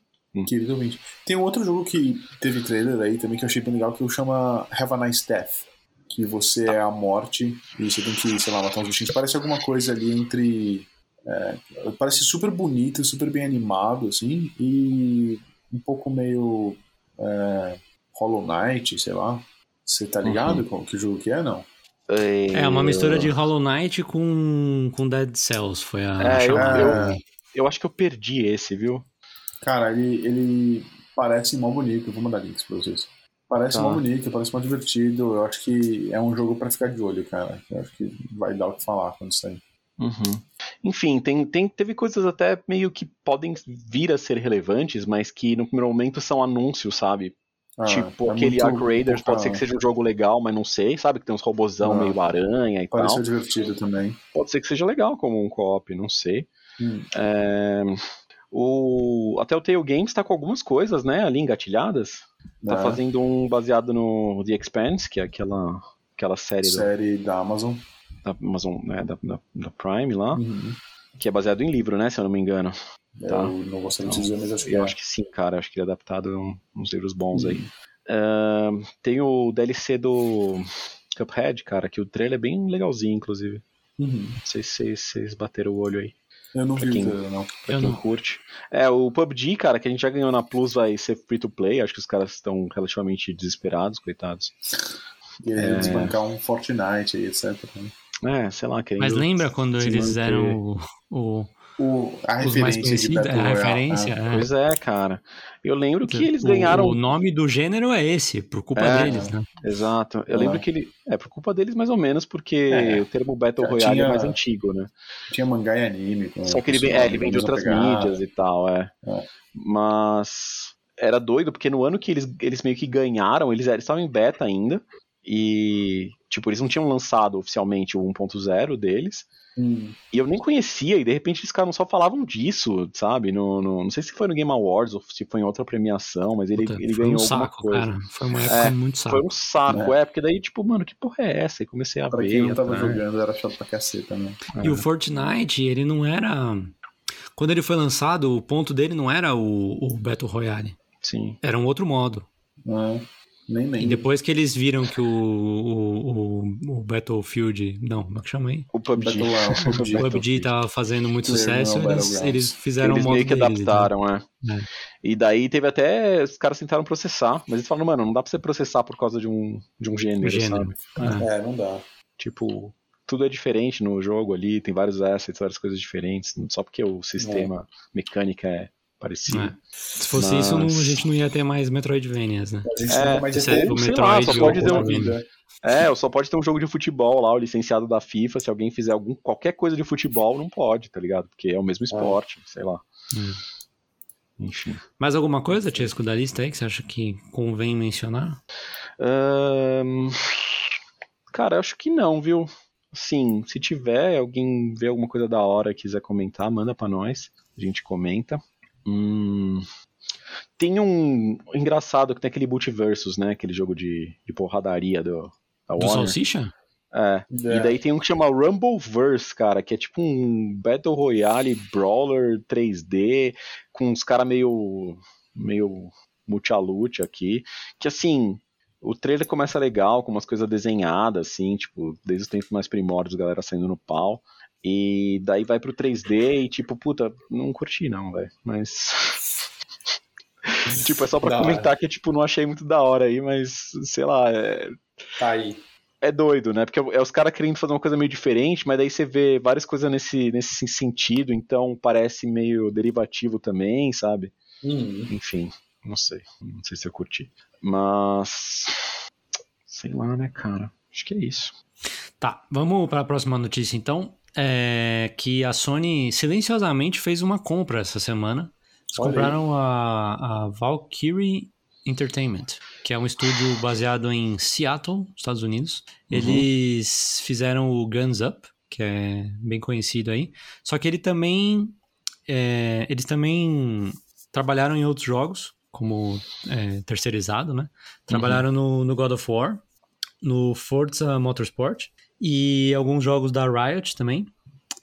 Querido ouvinte. Tem um outro jogo que teve trailer aí também que eu achei bem legal, que chama Have a Nice Death. Que você é a morte e você tem que, sei lá, matar uns bichinhos. Parece alguma coisa ali entre. é, parece super bonito, super bem animado, assim, e um pouco meio. É, Hollow Knight, sei lá. Você tá ligado com que jogo que é, não? É uma mistura de Hollow Knight com, com Dead Cells. Foi a É, eu, chamada. eu, eu acho que eu perdi esse, viu? Cara, ele, ele parece mó bonito. Eu vou mandar links pra vocês. Parece Tá. mó bonito, parece mó divertido. Eu acho que é um jogo pra ficar de olho, cara. Eu acho que vai dar o que falar quando sair. Uhum. Enfim, tem, tem, teve coisas até meio que podem vir a ser relevantes, mas que no primeiro momento são anúncios, sabe? Ah, tipo, é aquele Ark Raiders, pode ser que seja um jogo legal, mas não sei, sabe? Que tem uns robozão Ah. meio aranha e Pareceu tal. divertido também. Pode ser que seja legal como um co-op, não sei. Hum. É, O... Até o Tail Games tá com algumas coisas, né, ali engatilhadas. Tá né? fazendo um baseado no The Expanse, que é aquela, aquela série do- Série da Amazon. Da Amazon, né, da, da, da Prime lá, Uhum. que é baseado em livro, né, se eu não me engano. Tá. Eu não vou saber dizer, mas acho que Eu é. acho que sim, cara. Acho que ele é adaptado um- uns livros bons aí. Uhum. Ahn, tem o DLC do Cuphead, cara, que o trailer é bem legalzinho, inclusive. Uhum. Não sei se vocês, vocês bateram o olho aí, Eu não Pra vi quem- o trailer, não. pra Eu quem não. curte. É, o PUBG, cara, que a gente já ganhou na Plus, vai ser free to play. Acho que os caras estão relativamente desesperados, coitados. E ele É. desbancar um Fortnite aí, etc. né? É, sei lá, querendo. Mas lembra quando eles manter. fizeram o, o- O, a os mais conhecidos? A referência. né? é. Pois é, cara. Eu lembro que eles ganharam. O nome do gênero é esse, por culpa É. deles, né? Exato. Eu Ah. lembro que ele. É, por culpa deles, mais ou menos, porque É. o termo Battle Royale tinha- é mais antigo, né? Tinha mangá e anime. Só que ele, vem, é, ele vem de outras pegada. mídias e tal, é. É. Mas era doido, porque no ano que eles, eles meio que ganharam, eles, eles estavam em beta ainda. E, tipo, eles não tinham lançado oficialmente o 1.0 deles. Hum. E eu nem conhecia, e de repente eles caras só falavam disso, sabe? No, no- não sei se foi no Game Awards ou se foi em outra premiação, mas ele, Puta, ele foi ganhou um alguma saco, coisa. cara. Foi uma época É, muito saco. Foi um saco, é. porque daí, tipo, mano, que porra é essa? E comecei a Pra ver. quem não tava atrás. jogando, era chato pra caceta, né? E o Fortnite, ele não era. Quando ele foi lançado, o ponto dele não era o, o Battle Royale. Sim. Era um outro modo. É, nem E depois que eles viram que o, o, o, o Battlefield. Não, como é que chama aí? O PUBG. Royale, PUBG. O PUBG tava fazendo muito Clear sucesso, eles, eles fizeram Eles o modo meio que deles, então. adaptaram, é. É. E daí teve até. Os caras tentaram processar, mas eles falaram, mano, não dá pra você processar por causa de um, de um gênero, O gênero. sabe? É. É, não dá. Tipo, tudo é diferente no jogo ali, tem vários assets, várias coisas diferentes, só porque o sistema mecânica é parecido. É. Se fosse Mas- isso, não- a gente não ia ter mais Metroidvanias, né? A gente É, ia é ter o sei Metroid lá, só pode ter um- outra vida. É, ou só pode ter um jogo de futebol lá, o licenciado da FIFA, se alguém fizer algum, qualquer coisa de futebol, não pode, tá ligado? Porque é o mesmo esporte, sei lá. Hum. Enfim. Mais alguma coisa, Tiesco, da lista aí que você acha que convém mencionar? Cara, eu acho que não, viu? Sim, se tiver alguém ver alguma coisa da hora e quiser comentar, manda pra nós. A gente comenta. Hum, Tem um engraçado que tem aquele Multiversus, né? Aquele jogo de, de porradaria do, da Do Warner. Salsicha? É. É. E daí tem um que chama Rumbleverse, cara, que é tipo um Battle Royale Brawler 3D, com uns caras meio. meio multialute aqui. Que assim, o trailer começa legal, com umas coisas desenhadas, assim, tipo, desde os tempos mais primórdios, galera saindo no pau. E daí vai pro 3D e tipo, puta, não curti não, velho. Mas. tipo, é só pra Da hora. comentar que, tipo, não achei muito da hora aí, mas, sei lá, é, Tá aí. é doido, né? Porque é os caras querendo fazer uma coisa meio diferente, mas daí você vê várias coisas nesse, nesse sentido, então parece meio derivativo também, sabe? Hum. Enfim, não sei. Não sei se eu curti. Mas. Sei lá, né, cara? Acho que é isso. Tá, vamos para a próxima notícia então. É que a Sony silenciosamente fez uma compra essa semana. Eles Olha compraram a, a Valkyrie Entertainment, que é um estúdio baseado em Seattle, Estados Unidos. Uhum. Eles fizeram o Guns Up, que é bem conhecido aí. Só que ele também, é, eles também trabalharam em outros jogos, como é, terceirizado, né? Trabalharam no, no God of War, no Forza Motorsport e alguns jogos da Riot também.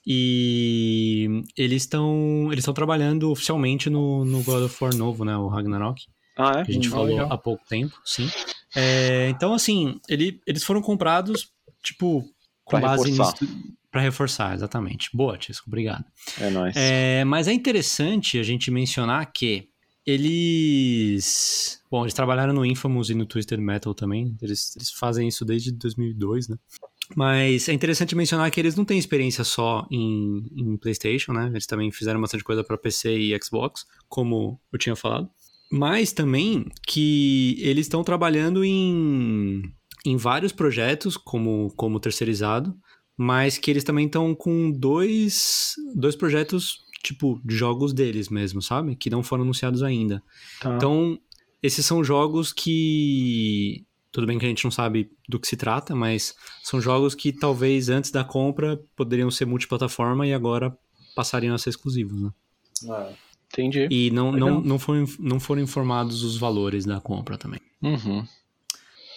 E eles estão eles estão trabalhando oficialmente no, no God of War novo, né? O Ragnarok, Ah, é? que a gente Hum, falou legal. há pouco tempo, sim. É, então, assim, ele, eles foram comprados, tipo, com Pra base reforçar. nisso. Pra reforçar, exatamente. Boa, Tisco, obrigado. É nóis. É, mas é interessante a gente mencionar que eles. Bom, eles trabalharam no Infamous e no Twisted Metal também. Eles, eles fazem isso desde 2002, né? Mas é interessante mencionar que eles não têm experiência só em, em PlayStation, né? Eles também fizeram bastante coisa para PC e Xbox, como eu tinha falado. Mas também que eles estão trabalhando em, em vários projetos como, como terceirizado, mas que eles também estão com dois, dois projetos, tipo, de jogos deles mesmo, sabe? Que não foram anunciados ainda. Tá. Então, esses são jogos que. Tudo bem que a gente não sabe do que se trata, mas são jogos que talvez antes da compra poderiam ser multiplataforma e agora passariam a ser exclusivos, né? Ah, Entendi. E não, não, Legal. não, foram, não foram informados os valores da compra também. Uhum.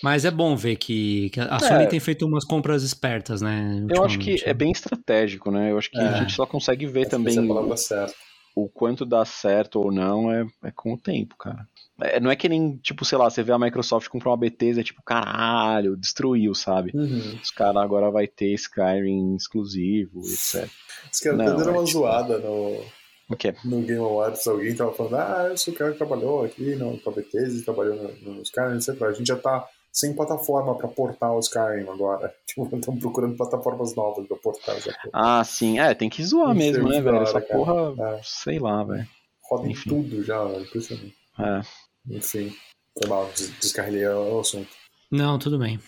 Mas é bom ver que, que a É. Sony tem feito umas compras espertas, né? Eu acho que é bem estratégico, né? Eu acho que É. a gente só consegue ver acho também é palavra certa. o quanto dá certo ou não é, é com o tempo, cara. É, não é que nem, tipo, sei lá, você vê a Microsoft comprar uma Bethesda, tipo, caralho, destruiu, sabe? Uhum. Os caras agora vai ter Skyrim exclusivo, etc. Os caras deram é uma tipo- zoada no, O quê? no Game Awards. Alguém tava falando, ah, eu sou o cara que trabalhou aqui no, com a Bethesda, trabalhou no, no Skyrim, etc. A gente já tá sem plataforma pra portar o Skyrim agora. Tipo, estão procurando plataformas novas pra portar essa porra. Ah, sim. É, tem que zoar Não mesmo, né, velho? hora, Essa cara. porra, É. sei lá, velho. Roda em tudo já, velho. Impressionante. É. Enfim, foi mal, des- descarrilhei o assunto. Não, tudo bem.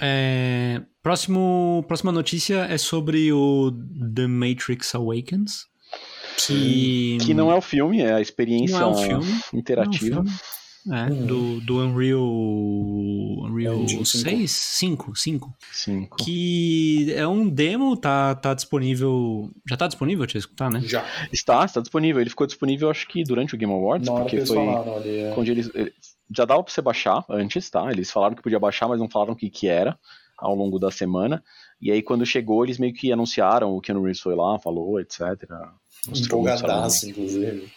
É, próximo, próxima notícia é sobre o The Matrix Awakens. Que, Que não é o filme, é a experiência não é um filme. interativa. Não é um filme. É, uhum. do, do Unreal, Unreal Engine 6? 5, 5. 5. Que é um demo, tá, tá disponível. Já tá disponível, tinha escutar, né? Já. Está, está disponível. Ele ficou disponível, acho que durante o Game Awards, Na que porque foi falaram ali. É. onde eles. ele- Já dava pra você baixar antes, tá? Eles falaram que podia baixar, mas não falaram o que, que era ao longo da semana. E aí, quando chegou, eles meio que anunciaram, o Keanu Reeves foi lá, falou, etc. Mostrou, Empolgadaço, inclusive.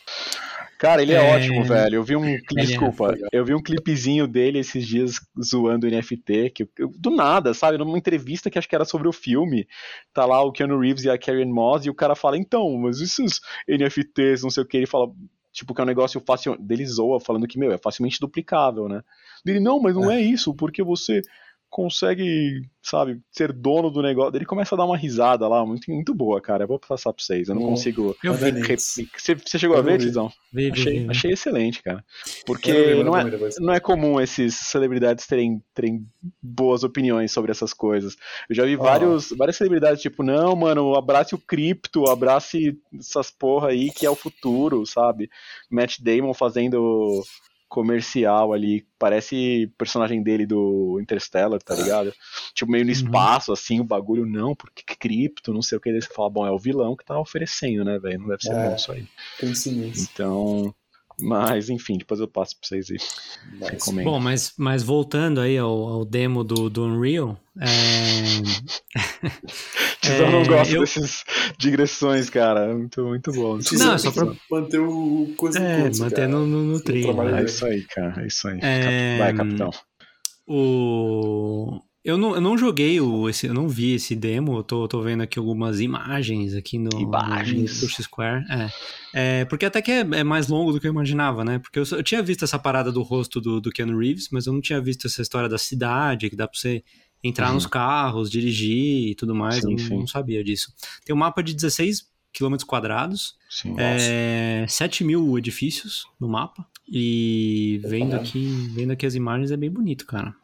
Cara, ele é, É, ótimo, velho. Eu vi um clipe, é desculpa, legal. eu vi um clipezinho dele esses dias zoando o NFT, que eu- do nada, sabe? Numa entrevista que acho que era sobre o filme, tá lá o Keanu Reeves e a Karen Moss, e o cara fala, então, mas esses NFTs, não sei o que, ele fala, tipo, que é um negócio fácil, dele zoa, falando que, meu, é facilmente duplicável, né? Ele, não, mas não é isso, porque você consegue, sabe, ser dono do negócio. Ele começa a dar uma risada lá, muito, muito boa, cara. Eu vou passar pra vocês. Eu não Bom. consigo. Eu vi. Você, você chegou a Eu não ver. Tizão? Achei, achei excelente, cara. Porque vi, não, é, não é comum esses celebridades terem, terem boas opiniões sobre essas coisas. Eu já vi vários, várias celebridades, tipo, não, mano, abrace o cripto, abrace essas porra aí que é o futuro, sabe? Matt Damon fazendo comercial ali, parece personagem dele do Interstellar, tá ligado? Tipo, meio no Uhum. espaço, assim, o bagulho, não, porque cripto, não sei o que, daí você fala, bom, é o vilão que tá oferecendo, né, velho? Não deve ser É. bom isso aí. Então, mas enfim, depois eu passo pra vocês aí. Mas-. Bom, mas, mas voltando aí ao, ao demo do, do Unreal, é... Tizão não É, gosta eu- dessas digressões, cara. Muito, muito bom. Não, é só pra- manter o coisa É, curto, manter cara. no, no, no né? É isso aí, cara. É isso aí. É, Vai, capitão. O... Eu não, eu não joguei o, esse, eu não vi esse demo, eu tô, tô vendo aqui algumas imagens aqui no, Imagens. no Push Square. É. É, porque até que é, é mais longo do que eu imaginava, né? Porque eu, eu tinha visto essa parada do rosto do, do Keanu Reeves, mas eu não tinha visto essa história da cidade, que dá pra você entrar Uhum. nos carros, dirigir e tudo mais, Sim, não, sim. não sabia disso. Tem um mapa de 16 quilômetros quadrados, Sim. é, 7 mil edifícios no mapa. E vendo aqui, vendo aqui as imagens é bem bonito, cara.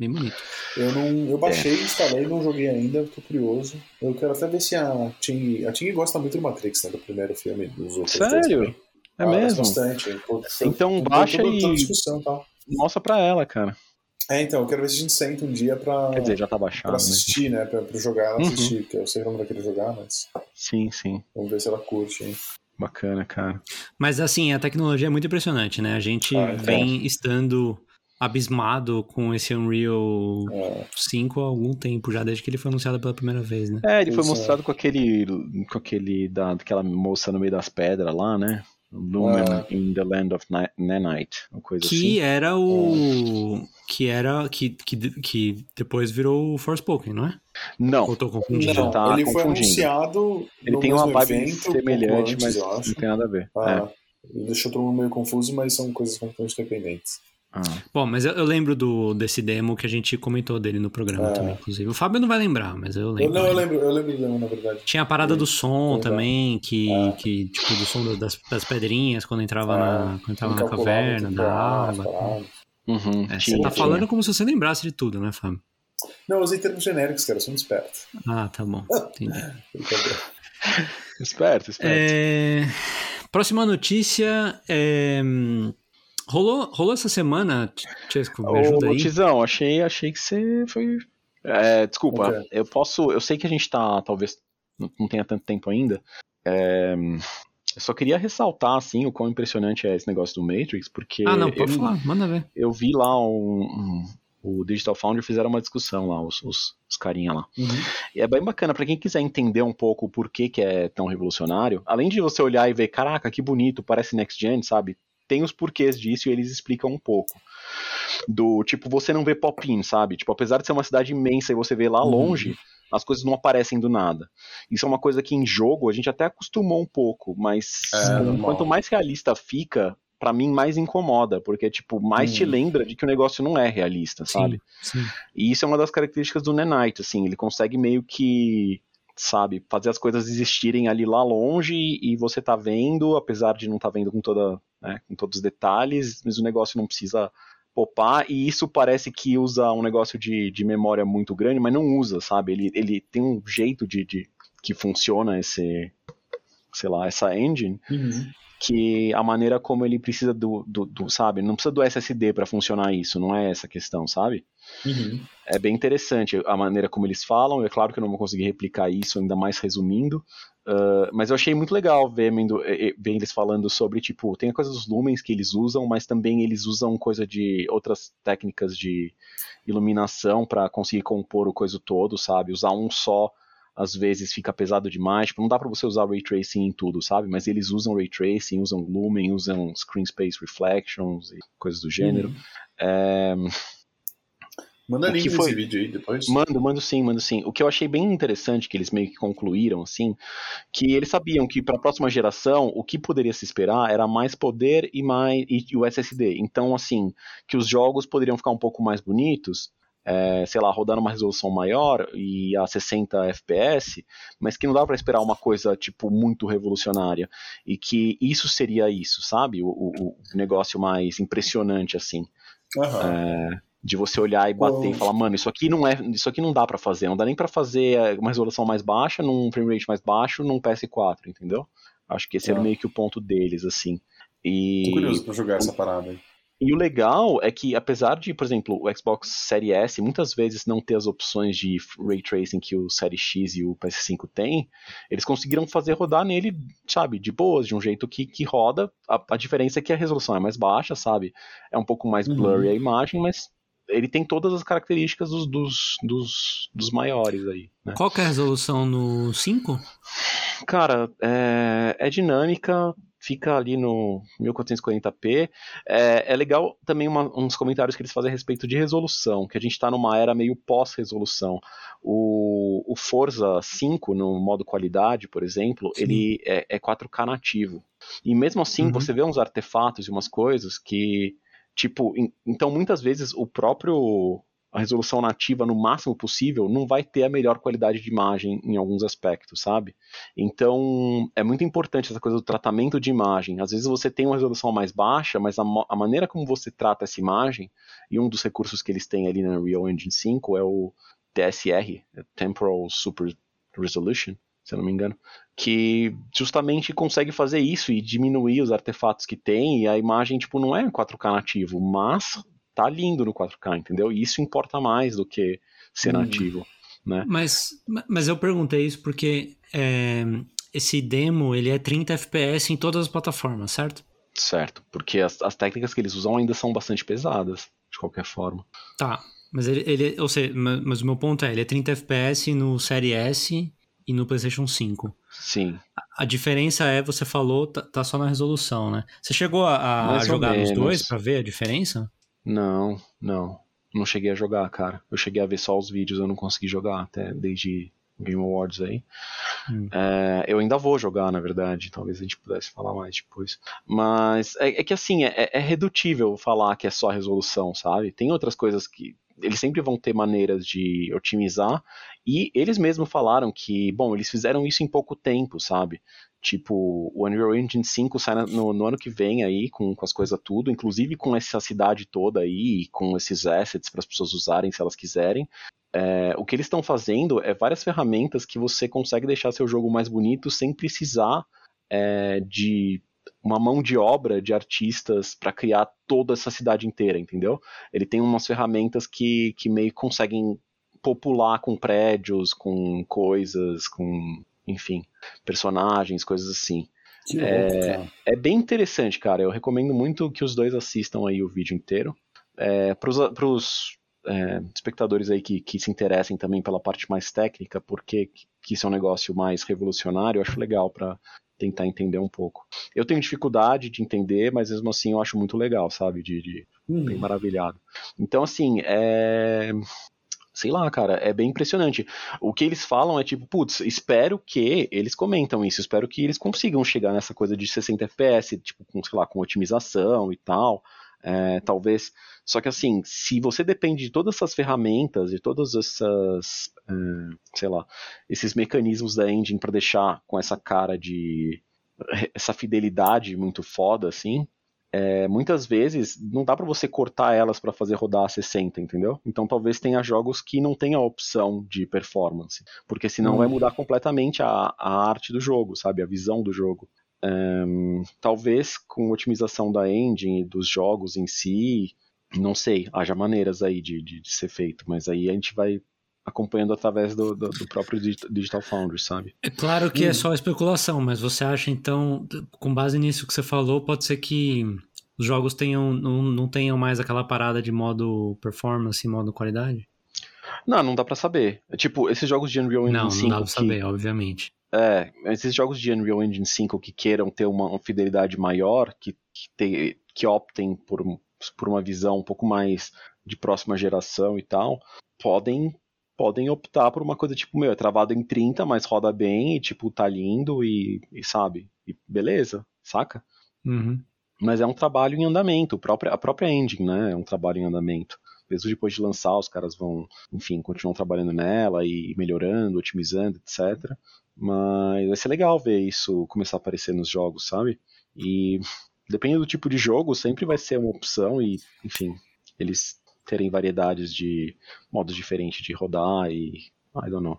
Bem bonito. Eu não, eu baixei, É. instalei, não joguei ainda, tô curioso. Eu quero até ver se a Ting, a Ting gosta muito do Matrix, né, do primeiro filme, dos outros Sério? É Ah, mesmo? Bastante. Pô, Então baixa e- tal. Mostra pra ela, cara. É, então, eu quero ver se a gente senta um dia pra, Quer dizer, já tá pra baixado. Mas... assistir, né, pra, pra jogar ela Uhum. assistir, porque eu sei que ela não vai querer jogar, mas Sim, sim. vamos ver se ela curte, hein. Bacana, cara. Mas assim, a tecnologia é muito impressionante, né? A gente Ah, é. vem estando abismado com esse Unreal É, 5 há algum tempo, já desde que ele foi anunciado pela primeira vez, né? É, ele foi Isso, mostrado com aquele. com aquele. Da, daquela moça no meio das pedras lá, né? Lumen Ah. in the Land of Ni- Nanite, uma coisa Que assim. era o. Que era. Que, que, que depois virou o Forspoken, não é? Não, Ou tô confundindo? Não, tá ele foi anunciado ele no tem uma vibe um semelhante, antes, mas eu não tem nada a ver. Ah, É. Deixou todo mundo meio confuso, mas são coisas completamente independentes. Ah. Bom, mas eu, eu lembro do, desse demo que a gente comentou dele no programa É. também, inclusive. O Fábio não vai lembrar, mas eu Eu, lembro. não, eu lembro, eu lembro dele, na verdade. Tinha a parada do som Exato. também, que, É. que tipo, do som das, das pedrinhas quando entrava, É. na, quando entrava na caverna, da água. Uhum, É, tinha, você tá tinha. falando como se você lembrasse de tudo, né, Fábio? Não, eu usei termos genéricos, cara, eu sou um esperto. Ah, tá bom. Entendi. Esperto, esperto. É, Próxima notícia. é, Rolou, rolou essa semana, Chesco, me ajuda Ô, aí. Tizão, achei, achei que você foi. É, desculpa, Ok. eu posso. Eu sei que a gente tá, talvez, não, tenha tanto tempo ainda. É, eu só queria ressaltar, assim, o quão impressionante é esse negócio do Matrix, porque Ah, não, eu, pode falar, manda ver. eu vi lá um, um- o Digital Foundry fizeram uma discussão lá, os, os, os carinha lá. Uhum. E é bem bacana, pra quem quiser entender um pouco o porquê que é tão revolucionário, além de você olhar e ver, caraca, que bonito, parece Next Gen, sabe? Tem os porquês disso e eles explicam um pouco. Do tipo, você não vê pop-in, sabe? Tipo, apesar de ser uma cidade imensa e você vê lá Uhum. longe, as coisas não aparecem do nada. Isso é uma coisa que em jogo a gente até acostumou um pouco, mas É, quanto mais realista fica, pra mim mais incomoda, porque tipo, mais te Hum. lembra de que o negócio não é realista, sabe? Sim, sim. E isso é uma das características do Nanite, assim, ele consegue meio que, sabe, fazer as coisas existirem ali lá longe e você tá vendo, apesar de não tá vendo com toda, né, com todos os detalhes, mas o negócio não precisa popar, e isso parece que usa um negócio de, de memória muito grande, mas não usa, sabe? Ele, ele tem um jeito de, de que funciona esse, sei lá, essa engine, Uhum. que a maneira como ele precisa do, do, do sabe, não precisa do SSD para funcionar isso, não é essa a questão, sabe? Uhum. É bem interessante a maneira como eles falam. É claro que eu não vou conseguir replicar isso, ainda mais resumindo. Uh, mas eu achei muito legal ver, ver, eles falando sobre, tipo, tem a coisa dos lumens que eles usam, mas também eles usam coisa de outras técnicas de iluminação para conseguir compor o coisa todo, sabe? Usar um só às vezes fica pesado demais, tipo, não dá para você usar ray tracing em tudo, sabe? Mas eles usam ray tracing, usam lumen, usam screen space reflections e coisas do gênero. Uhum. É... Manda O link foi? vídeo aí depois. Mando, mando sim, mando sim. O que eu achei bem interessante que eles meio que concluíram, assim, que eles sabiam que para a próxima geração o que poderia se esperar era mais poder e mais e o SSD. Então, assim, que os jogos poderiam ficar um pouco mais bonitos, é, sei lá, rodar numa resolução maior e a 60 FPS, mas que não dá para esperar uma coisa tipo muito revolucionária e que isso seria isso, sabe? O, o, o negócio mais impressionante assim Aham. É, de você olhar e bater Pô. e falar, mano, isso aqui não é, isso aqui não dá pra fazer, não dá nem pra fazer é, uma resolução mais baixa, num frame rate mais baixo, num PS4, entendeu? Acho que esse era Tá. meio que o ponto deles, assim. E, Tô curioso pra jogar essa parada aí. E o legal é que, apesar de, por exemplo, o Xbox Series S muitas vezes não ter as opções de ray tracing que o Series X e o PS5 têm, eles conseguiram fazer rodar nele, sabe, de boas, de um jeito que, que roda. A, a diferença é que a resolução é mais baixa, sabe? É um pouco mais Uhum. blurry a imagem, mas ele tem todas as características dos, dos, dos, dos maiores aí, né? Qual é a resolução no 5? Cara, é, é dinâmica, fica ali no 1440p. É, é legal também uma- uns comentários que eles fazem a respeito de resolução, que a gente está numa era meio pós-resolução. O, o Forza 5, no modo qualidade, por exemplo, Sim. ele é, é 4K nativo. E mesmo assim, Uhum. você vê uns artefatos e umas coisas que, tipo, em- então muitas vezes o próprio a resolução nativa no máximo possível não vai ter a melhor qualidade de imagem em alguns aspectos, sabe? Então é muito importante essa coisa do tratamento de imagem. Às vezes você tem uma resolução mais baixa, mas a, a maneira como você trata essa imagem, e um dos recursos que eles têm ali na Unreal Engine 5 é o TSR, é Temporal Super Resolution, se eu não me engano, que justamente consegue fazer isso e diminuir os artefatos que tem, e a imagem tipo não é 4K nativo, mas tá lindo no 4K, entendeu? E isso importa mais do que ser Hum. nativo, né? Mas, mas eu perguntei isso porque é, esse demo ele é 30 FPS em todas as plataformas, certo? Certo, porque as, as técnicas que eles usam ainda são bastante pesadas, de qualquer forma. Tá. Mas ele, ele ou seja, ma- mas o meu ponto é, ele é 30 FPS no Série S e no PlayStation 5. Sim, A diferença é, você falou, tá, tá só na resolução, né? Você chegou a, a jogar nos dois pra ver a diferença? Não, não. Não cheguei a jogar, cara. Eu cheguei a ver só os vídeos, eu não consegui jogar até desde Game Awards aí. Hum. É, eu ainda vou jogar, na verdade. Talvez a gente pudesse falar mais depois. Mas é, é que assim, é, é redutível falar que é só resolução, sabe? Tem outras coisas que. Eles sempre vão ter maneiras de otimizar. E eles mesmos falaram que, bom, eles fizeram isso em pouco tempo, sabe? Tipo, o Unreal Engine 5 sai no, no ano que vem aí, com, com as coisas tudo, inclusive com essa cidade toda aí, com esses assets para as pessoas usarem se elas quiserem. É, o que eles estão fazendo é várias ferramentas que você consegue deixar seu jogo mais bonito sem precisar é, de uma mão de obra de artistas para criar toda essa cidade inteira, entendeu? Ele tem umas ferramentas que, que meio conseguem popular com prédios, com coisas, com, enfim, personagens, coisas assim. Que louco, cara. É bem interessante, cara. Eu recomendo muito que os dois assistam aí o vídeo inteiro. É, para os espectadores aí que, que se interessem também pela parte mais técnica, porque que isso é um negócio mais revolucionário, eu acho legal para tentar entender um pouco. Eu tenho dificuldade de entender, mas mesmo assim eu acho muito legal, sabe? De, de Hum. bem maravilhado. Então, assim, é. Sei lá, cara, é bem impressionante. O que eles falam é tipo, putz, espero que eles comentam isso, espero que eles consigam chegar nessa coisa de 60 FPS, tipo, com, sei lá, com otimização e tal. É, talvez. Só que assim, se você depende de todas essas ferramentas, de todas essas, é, sei lá, esses mecanismos da engine para deixar com essa cara de essa fidelidade muito foda, assim, é, muitas vezes não dá para você cortar elas para fazer rodar a 60, entendeu? Então talvez tenha jogos que não tenha a opção de performance, porque senão vai mudar completamente a, a arte do jogo, sabe? A visão do jogo. Um, talvez com otimização da engine, dos jogos em si, não sei, haja maneiras aí de, de, de ser feito, mas aí a gente vai acompanhando através do, do, do, próprio Digital Foundry, sabe? É claro que hum. é só especulação, mas você acha então, com base nisso que você falou, pode ser que os jogos tenham, não, não tenham mais aquela parada de modo performance e modo qualidade? Não, não dá para saber. Tipo, esses jogos de Unreal Engine não, 5... Não, dá pra saber, que... obviamente. É, esses jogos de Unreal Engine 5 que queiram ter uma, uma fidelidade maior, que, que, te, que optem por, por uma visão um pouco mais de próxima geração e tal, podem podem optar por uma coisa tipo, meu, é travado em 30, mas roda bem e, tipo, tá lindo e, e sabe? E beleza, saca? Uhum. Mas é um trabalho em andamento, própria, a própria engine, né? É um trabalho em andamento. Mesmo depois de lançar, os caras vão, enfim, continuam trabalhando nela e melhorando, otimizando, etc. Mas vai ser legal ver isso começar a aparecer nos jogos, sabe? E dependendo do tipo de jogo, sempre vai ser uma opção e, enfim, eles terem variedades de modos diferentes de rodar e. I don't know.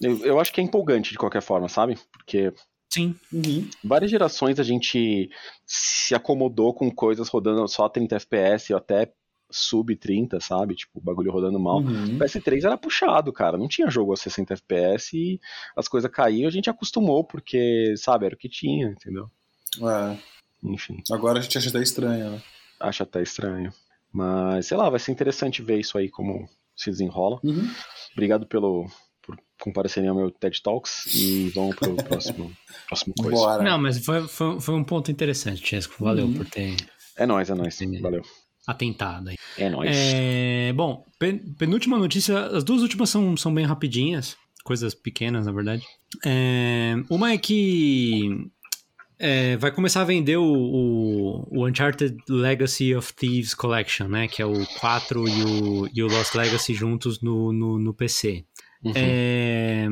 Eu, eu acho que é empolgante de qualquer forma, sabe? Porque Sim. Uhum. Várias gerações a gente se acomodou com coisas rodando só 30 FPS ou até sub 30, sabe? Tipo, o bagulho rodando mal. Uhum. O PS3 era puxado, cara. Não tinha jogo a 60 FPS e as coisas caíam, a gente acostumou, porque, sabe, era o que tinha, entendeu? É. Enfim. Agora a gente acha até estranho, né? Acha até estranho. Mas, sei lá, vai ser interessante ver isso aí como se desenrola. Uhum. Obrigado pelo por comparecerem ao meu TED Talks e vamos pro próximo, próximo coisa. Bora. Não, mas foi, foi, foi um ponto interessante, Chesco. Valeu uhum. por ter. É nóis, é nóis. Valeu. Atentado aí. É nóis. É, bom, penúltima notícia. As duas últimas são, são bem rapidinhas. Coisas pequenas, na verdade. É, uma é que é, vai começar a vender o, o, o, Uncharted Legacy of Thieves Collection, né? Que é o 4 e o, e o Lost Legacy juntos no, no, no PC. Uhum. É,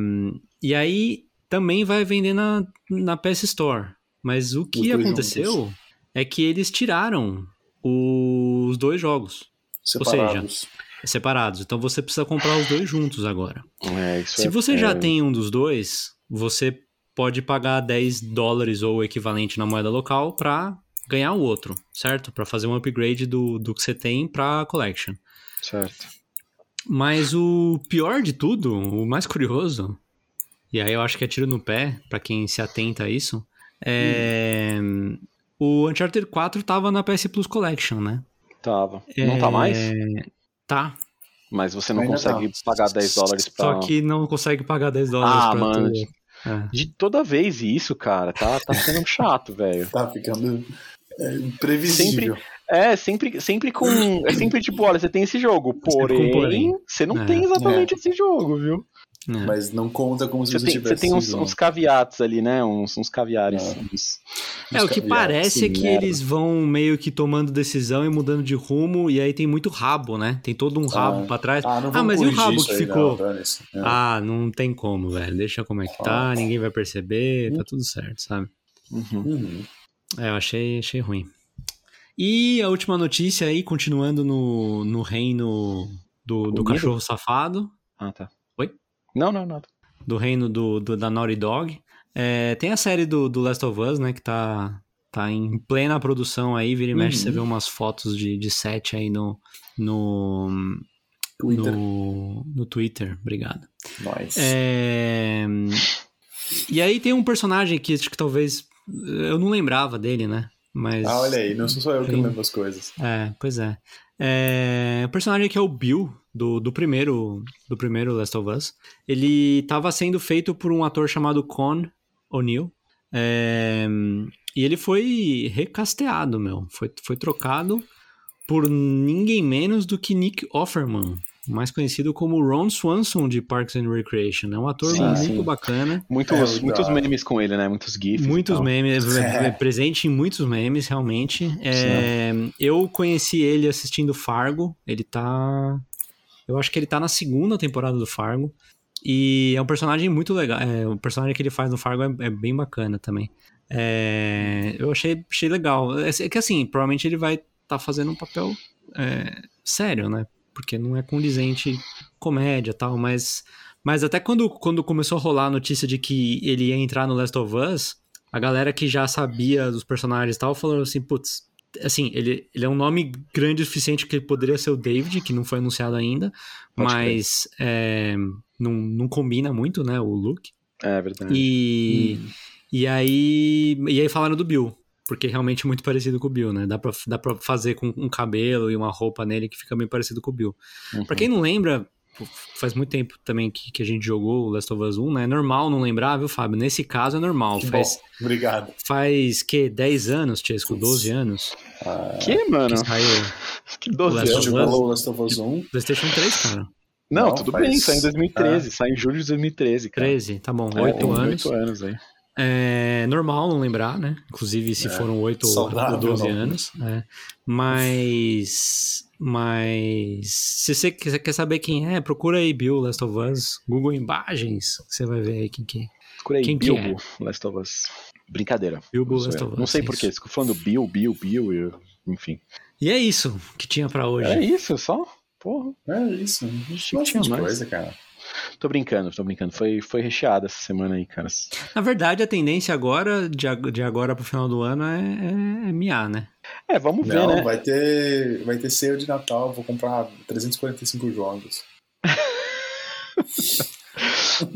e aí também vai vender na, na PS Store. Mas o que aconteceu juntos. é que eles tiraram os dois jogos. Separados. Ou seja, separados. Então você precisa comprar os dois juntos agora. É, Se é, você é... já tem um dos dois, você pode pagar 10 dólares ou o equivalente na moeda local para ganhar o outro, certo? Para fazer um upgrade do, do que você tem para collection. Certo. Mas o pior de tudo, o mais curioso, e aí eu acho que é tiro no pé para quem se atenta a isso, é hum. o Uncharted 4 tava na PS Plus Collection, né? Tava. Não tá mais? Tá. Mas você não Ainda consegue tá. pagar 10 dólares pra... Só que não consegue pagar 10 dólares ah, pra mano, é. De toda vez isso, cara, tá, tá ficando chato, velho. Tá ficando é, previsível. Sempre, é, sempre, sempre com. É sempre tipo, olha, você tem esse jogo, porém, porém. você não é, tem exatamente é. esse jogo, viu? É. Mas não conta como se você, você tem, tivesse. Você tem uns, uns caveats ali, né? Uns, uns caviares. É, uns, é o que parece é que merda. eles vão meio que tomando decisão e mudando de rumo, e aí tem muito rabo, né? Tem todo um rabo ah, pra trás. Ah, ah mas e o rabo que ficou? Não, é. ah, não tem como, velho. Deixa como é que tá, ninguém vai perceber, tá tudo certo, sabe? Uhum. Uhum. É, eu achei, achei ruim. E a última notícia aí, continuando no, no reino do, do cachorro safado. Ah, tá. Não, não, nada. Do reino do, do da Naughty Dog. É, tem a série do, do Last of Us, né? Que tá, tá em plena produção aí. Vira e mexe, uhum. você vê umas fotos de, de set aí no. No Twitter. No, no Twitter, obrigado. Nice. É, e aí tem um personagem que acho que talvez. Eu não lembrava dele, né? Mas. Ah, olha aí, não sou só eu que lembro as coisas. É, pois é. É. O personagem que é o Bill, do, do primeiro do primeiro Last of Us. Ele estava sendo feito por um ator chamado Con O'Neill. É, e ele foi recasteado, meu. Foi, foi trocado por ninguém menos do que Nick Offerman, mais conhecido como Ron Swanson de Parks and Recreation. É um ator sim, muito sim. bacana. Muitos, é, muitos memes com ele, né? Muitos GIFs. Muitos memes, é. presente em muitos memes, realmente. É, eu conheci ele assistindo Fargo. Ele tá. Eu acho que ele tá na segunda temporada do Fargo. E é um personagem muito legal. É, o personagem que ele faz no Fargo é, é bem bacana também. É, eu achei, achei legal. É, é que assim, provavelmente ele vai estar tá fazendo um papel é, sério, né? Porque não é condizente comédia e tal, mas, mas até quando, quando começou a rolar a notícia de que ele ia entrar no Last of Us, a galera que já sabia dos personagens e tal falou assim, putz, assim, ele, ele é um nome grande o suficiente que poderia ser o David, que não foi anunciado ainda, Pode mas é, não, não combina muito, né, o look. É verdade. E, hum. e, aí, e aí falaram do Bill, porque é realmente muito parecido com o Bill, né? Dá pra, dá pra fazer com um cabelo e uma roupa nele que fica bem parecido com o Bill. Uhum. Pra quem não lembra, faz muito tempo também que, que a gente jogou o Last of Us 1, né? É normal não lembrar, viu, Fábio? Nesse caso é normal. Que faz, bom. Obrigado. Faz, que, 10 anos, Tiesco? 12 anos? Ah, que, mano? Que saiu que 12 anos? Jogou o Last of Us 1? PlayStation 3, cara. Não, não tudo faz... bem, sai em 2013, é. sai em julho de 2013, cara. 13, tá bom, 8 é, anos. 8 anos aí. É normal não lembrar, né? Inclusive se é, foram 8 ou 12 anos. É. Mas. Mas. Se você quer saber quem é, procura aí Bill Last of Us. Google Imagens. Você vai ver aí quem que é. Procura aí quem Bilbo que é. Last of Us. Brincadeira. Bilbo Last of Us. Não sei porquê. Fico falando Bill, Bill, Bill, eu... enfim. E é isso que tinha para hoje. É isso, só? Porra. É isso. Não tinha mais coisa, cara. Tô brincando, tô brincando. Foi, foi recheada essa semana aí, cara. Na verdade, a tendência agora, de, de agora pro final do ano, é, é, é miar, né? É, vamos ver, Não, né? vai ter, vai ter sale de Natal, vou comprar 345 jogos.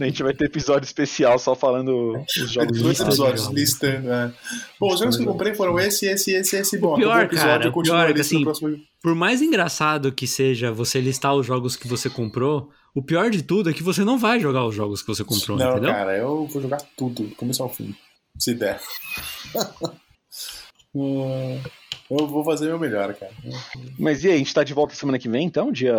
A gente vai ter episódio especial só falando os jogos. Dois episódios listando, é. Bom, os jogos que eu comprei foram esse, esse, esse, esse. Bom, o pior, episódio, cara, o pior é que assim, próximo... por mais engraçado que seja você listar os jogos que você comprou, o pior de tudo é que você não vai jogar os jogos que você comprou, não, entendeu? cara, eu vou jogar tudo, do começo ao fim, se der. Hum, eu vou fazer meu melhor, cara. Mas e aí, a gente tá de volta semana que vem, então? Dia...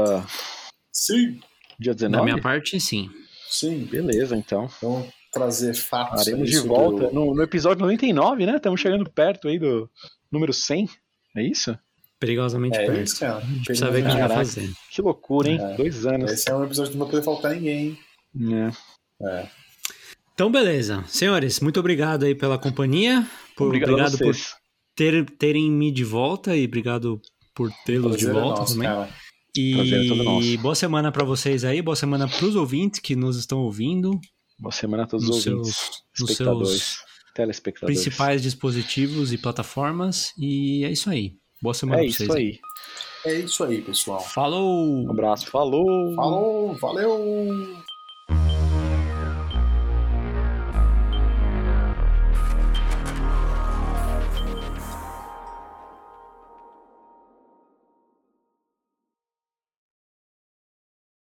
Sim. Dia 19? Da minha parte, sim. Sim. Beleza, então. Vamos trazer fatos. Estaremos de volta no, no, episódio 99, né? Estamos chegando perto aí do número 100. É isso? Perigosamente é perto. Isso, cara. Precisa ver o que vai fazer. Que loucura, hein? É. Dois anos. Esse é um episódio que não vai poder faltar ninguém. É. é. Então, beleza. Senhores, muito obrigado aí pela companhia. Por, obrigado, obrigado por ter, terem me de volta e obrigado por tê-los de volta é nosso, também. Cara. E boa semana para vocês aí, boa semana para os ouvintes que nos estão ouvindo. Boa semana a todos os ouvintes, seus, espectadores, seus telespectadores. Principais dispositivos e plataformas. E é isso aí. Boa semana é pra vocês. É isso aí. É isso aí, pessoal. Falou! Um abraço, falou! Falou, valeu!